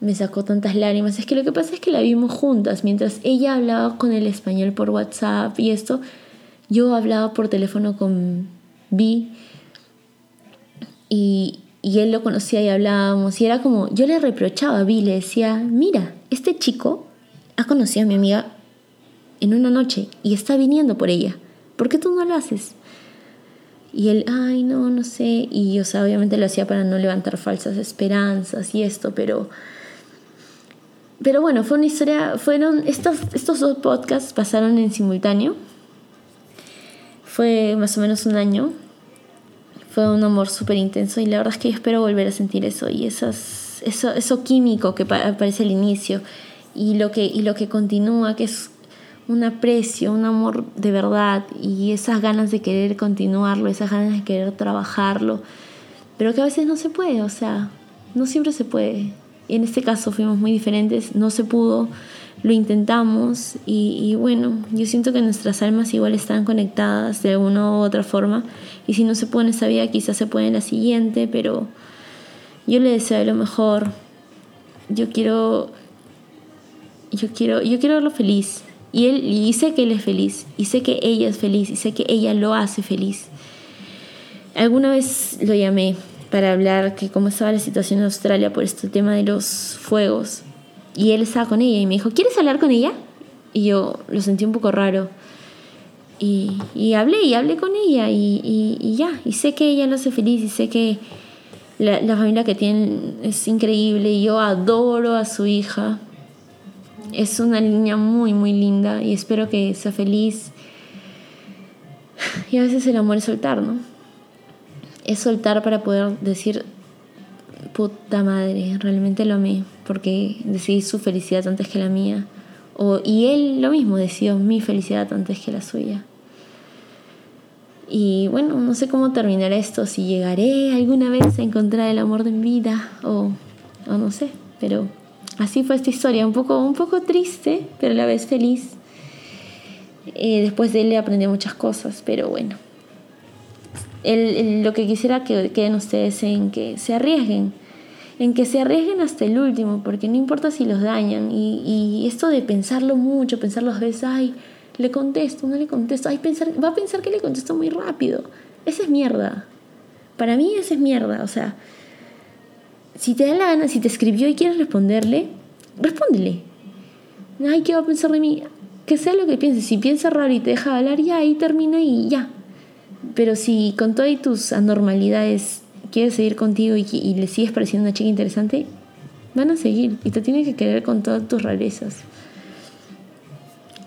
me sacó tantas lágrimas. Es que lo que pasa es que la vimos juntas. Mientras ella hablaba con el español por WhatsApp y esto, yo hablaba por teléfono con Vi. Y, y él lo conocía y hablábamos. Y era como, yo le reprochaba a Vi, le decía, mira, este chico ha conocido a mi amiga en una noche y está viniendo por ella. ¿Por qué tú no lo haces? Y él, ay, no, no sé. Y, o sea, obviamente lo hacía para no levantar falsas esperanzas y esto, pero pero bueno, fue una historia, fueron, estos, estos dos podcasts pasaron en simultáneo. Fue más o menos un año. Fue un amor súper intenso y la verdad es que yo espero volver a sentir eso y esas, eso, eso químico que aparece al inicio y lo, que, y lo que continúa, que es un aprecio, un amor de verdad y esas ganas de querer continuarlo, esas ganas de querer trabajarlo, pero que a veces no se puede, o sea, no siempre se puede. En este caso fuimos muy diferentes, no se pudo, lo intentamos y, bueno, yo siento que nuestras almas igual están conectadas de alguna u otra forma y si no se puede en esta vida quizás se puede la siguiente, pero yo le deseo lo mejor, yo quiero, yo quiero, yo quiero verlo feliz y, él, y sé que él es feliz y sé que ella es feliz y sé que ella lo hace feliz. Alguna vez lo llamé para hablar que cómo estaba la situación en Australia por este tema de los fuegos. Y él estaba con ella y me dijo, ¿quieres hablar con ella? Y yo lo sentí un poco raro. Y, y hablé y hablé con ella y, y, ya, y sé que ella lo hace feliz y sé que la, la familia que tienen es increíble y yo adoro a su hija. Es una niña muy, muy linda y espero que sea feliz. Y a veces el amor es soltar, ¿no? es soltar para poder decir, puta madre, realmente lo amé, porque decidí su felicidad antes que la mía. O, y él lo mismo, decidió mi felicidad antes que la suya. Y bueno, no sé cómo terminar esto, si llegaré alguna vez a encontrar el amor de mi vida o, o no sé, pero así fue esta historia, un poco, un poco triste, pero a la vez feliz. Eh, después de él aprendí muchas cosas, pero bueno lo que quisiera que queden ustedes en que se arriesguen, en que se arriesguen hasta el último, porque no importa si los dañan. Y, esto de pensarlo mucho, pensarlo a veces, ay, le contesto, no le contesto, ay, pensar, va a pensar que le contesto muy rápido. Esa es mierda. Para mí esa es mierda. O sea, si te da la gana, si te escribió y quieres responderle, respóndele. Ay, ¿qué va a pensar de mí? Que sea lo que piense. Si piensa raro y te deja hablar, ya ahí termina y ya. Pero si con todas tus anormalidades quieres seguir contigo y, le sigues pareciendo una chica interesante, van a seguir y te tienen que querer con todas tus rarezas.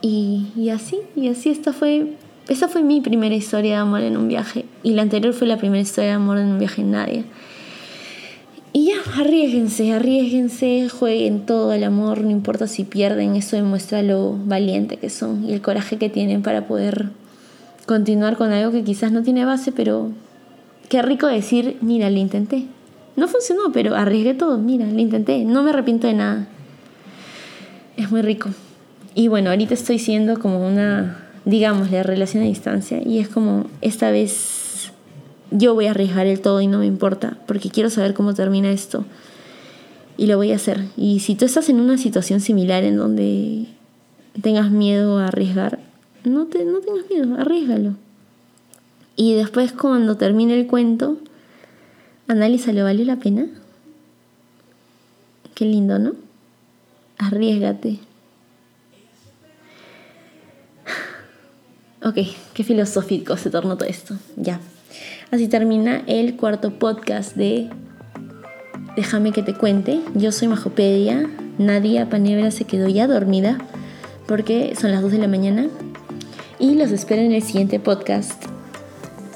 Y, y, así, y así esta fue, esa fue mi primera historia de amor en un viaje. Y la anterior fue la primera historia de amor en un viaje en nadie. Y ya, arriesguense, arriesguense, jueguen todo el amor, no importa si pierden, eso demuestra lo valiente que son y el coraje que tienen para poder continuar con algo que quizás no tiene base, pero qué rico decir, mira, lo intenté. No funcionó, pero arriesgué todo, mira, lo intenté, no me arrepiento de nada. Es muy rico. Y bueno, ahorita estoy siendo como una, digamos, la relación a distancia y es como, esta vez yo voy a arriesgar el todo y no me importa, porque quiero saber cómo termina esto. Y lo voy a hacer. Y si tú estás en una situación similar en donde tengas miedo a arriesgar, no, te, no tengas miedo, arriesgalo. Y después cuando termine el cuento, analízalo, ¿valió la pena? Qué lindo, ¿no? Arriesgate. Ok, qué filosófico se tornó todo esto. Ya. Así termina el cuarto podcast de Déjame que te cuente. Yo soy Majopedia. Nadia Panebra se quedó ya dormida porque son las 2 de la mañana y los espero en el siguiente podcast.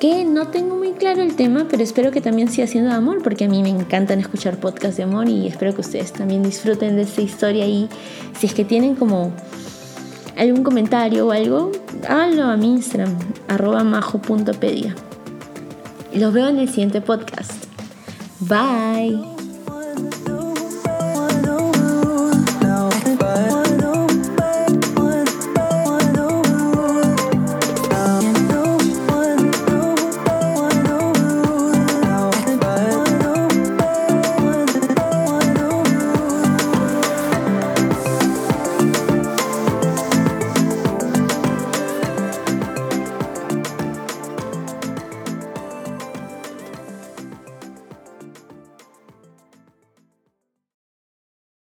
Que no tengo muy claro el tema, pero espero que también siga siendo de amor, porque a mí me encantan escuchar podcasts de amor y espero que ustedes también disfruten de esta historia y si es que tienen como algún comentario o algo, háganlo a mi Instagram, arroba majo.pedia. Los veo en el siguiente podcast. Bye.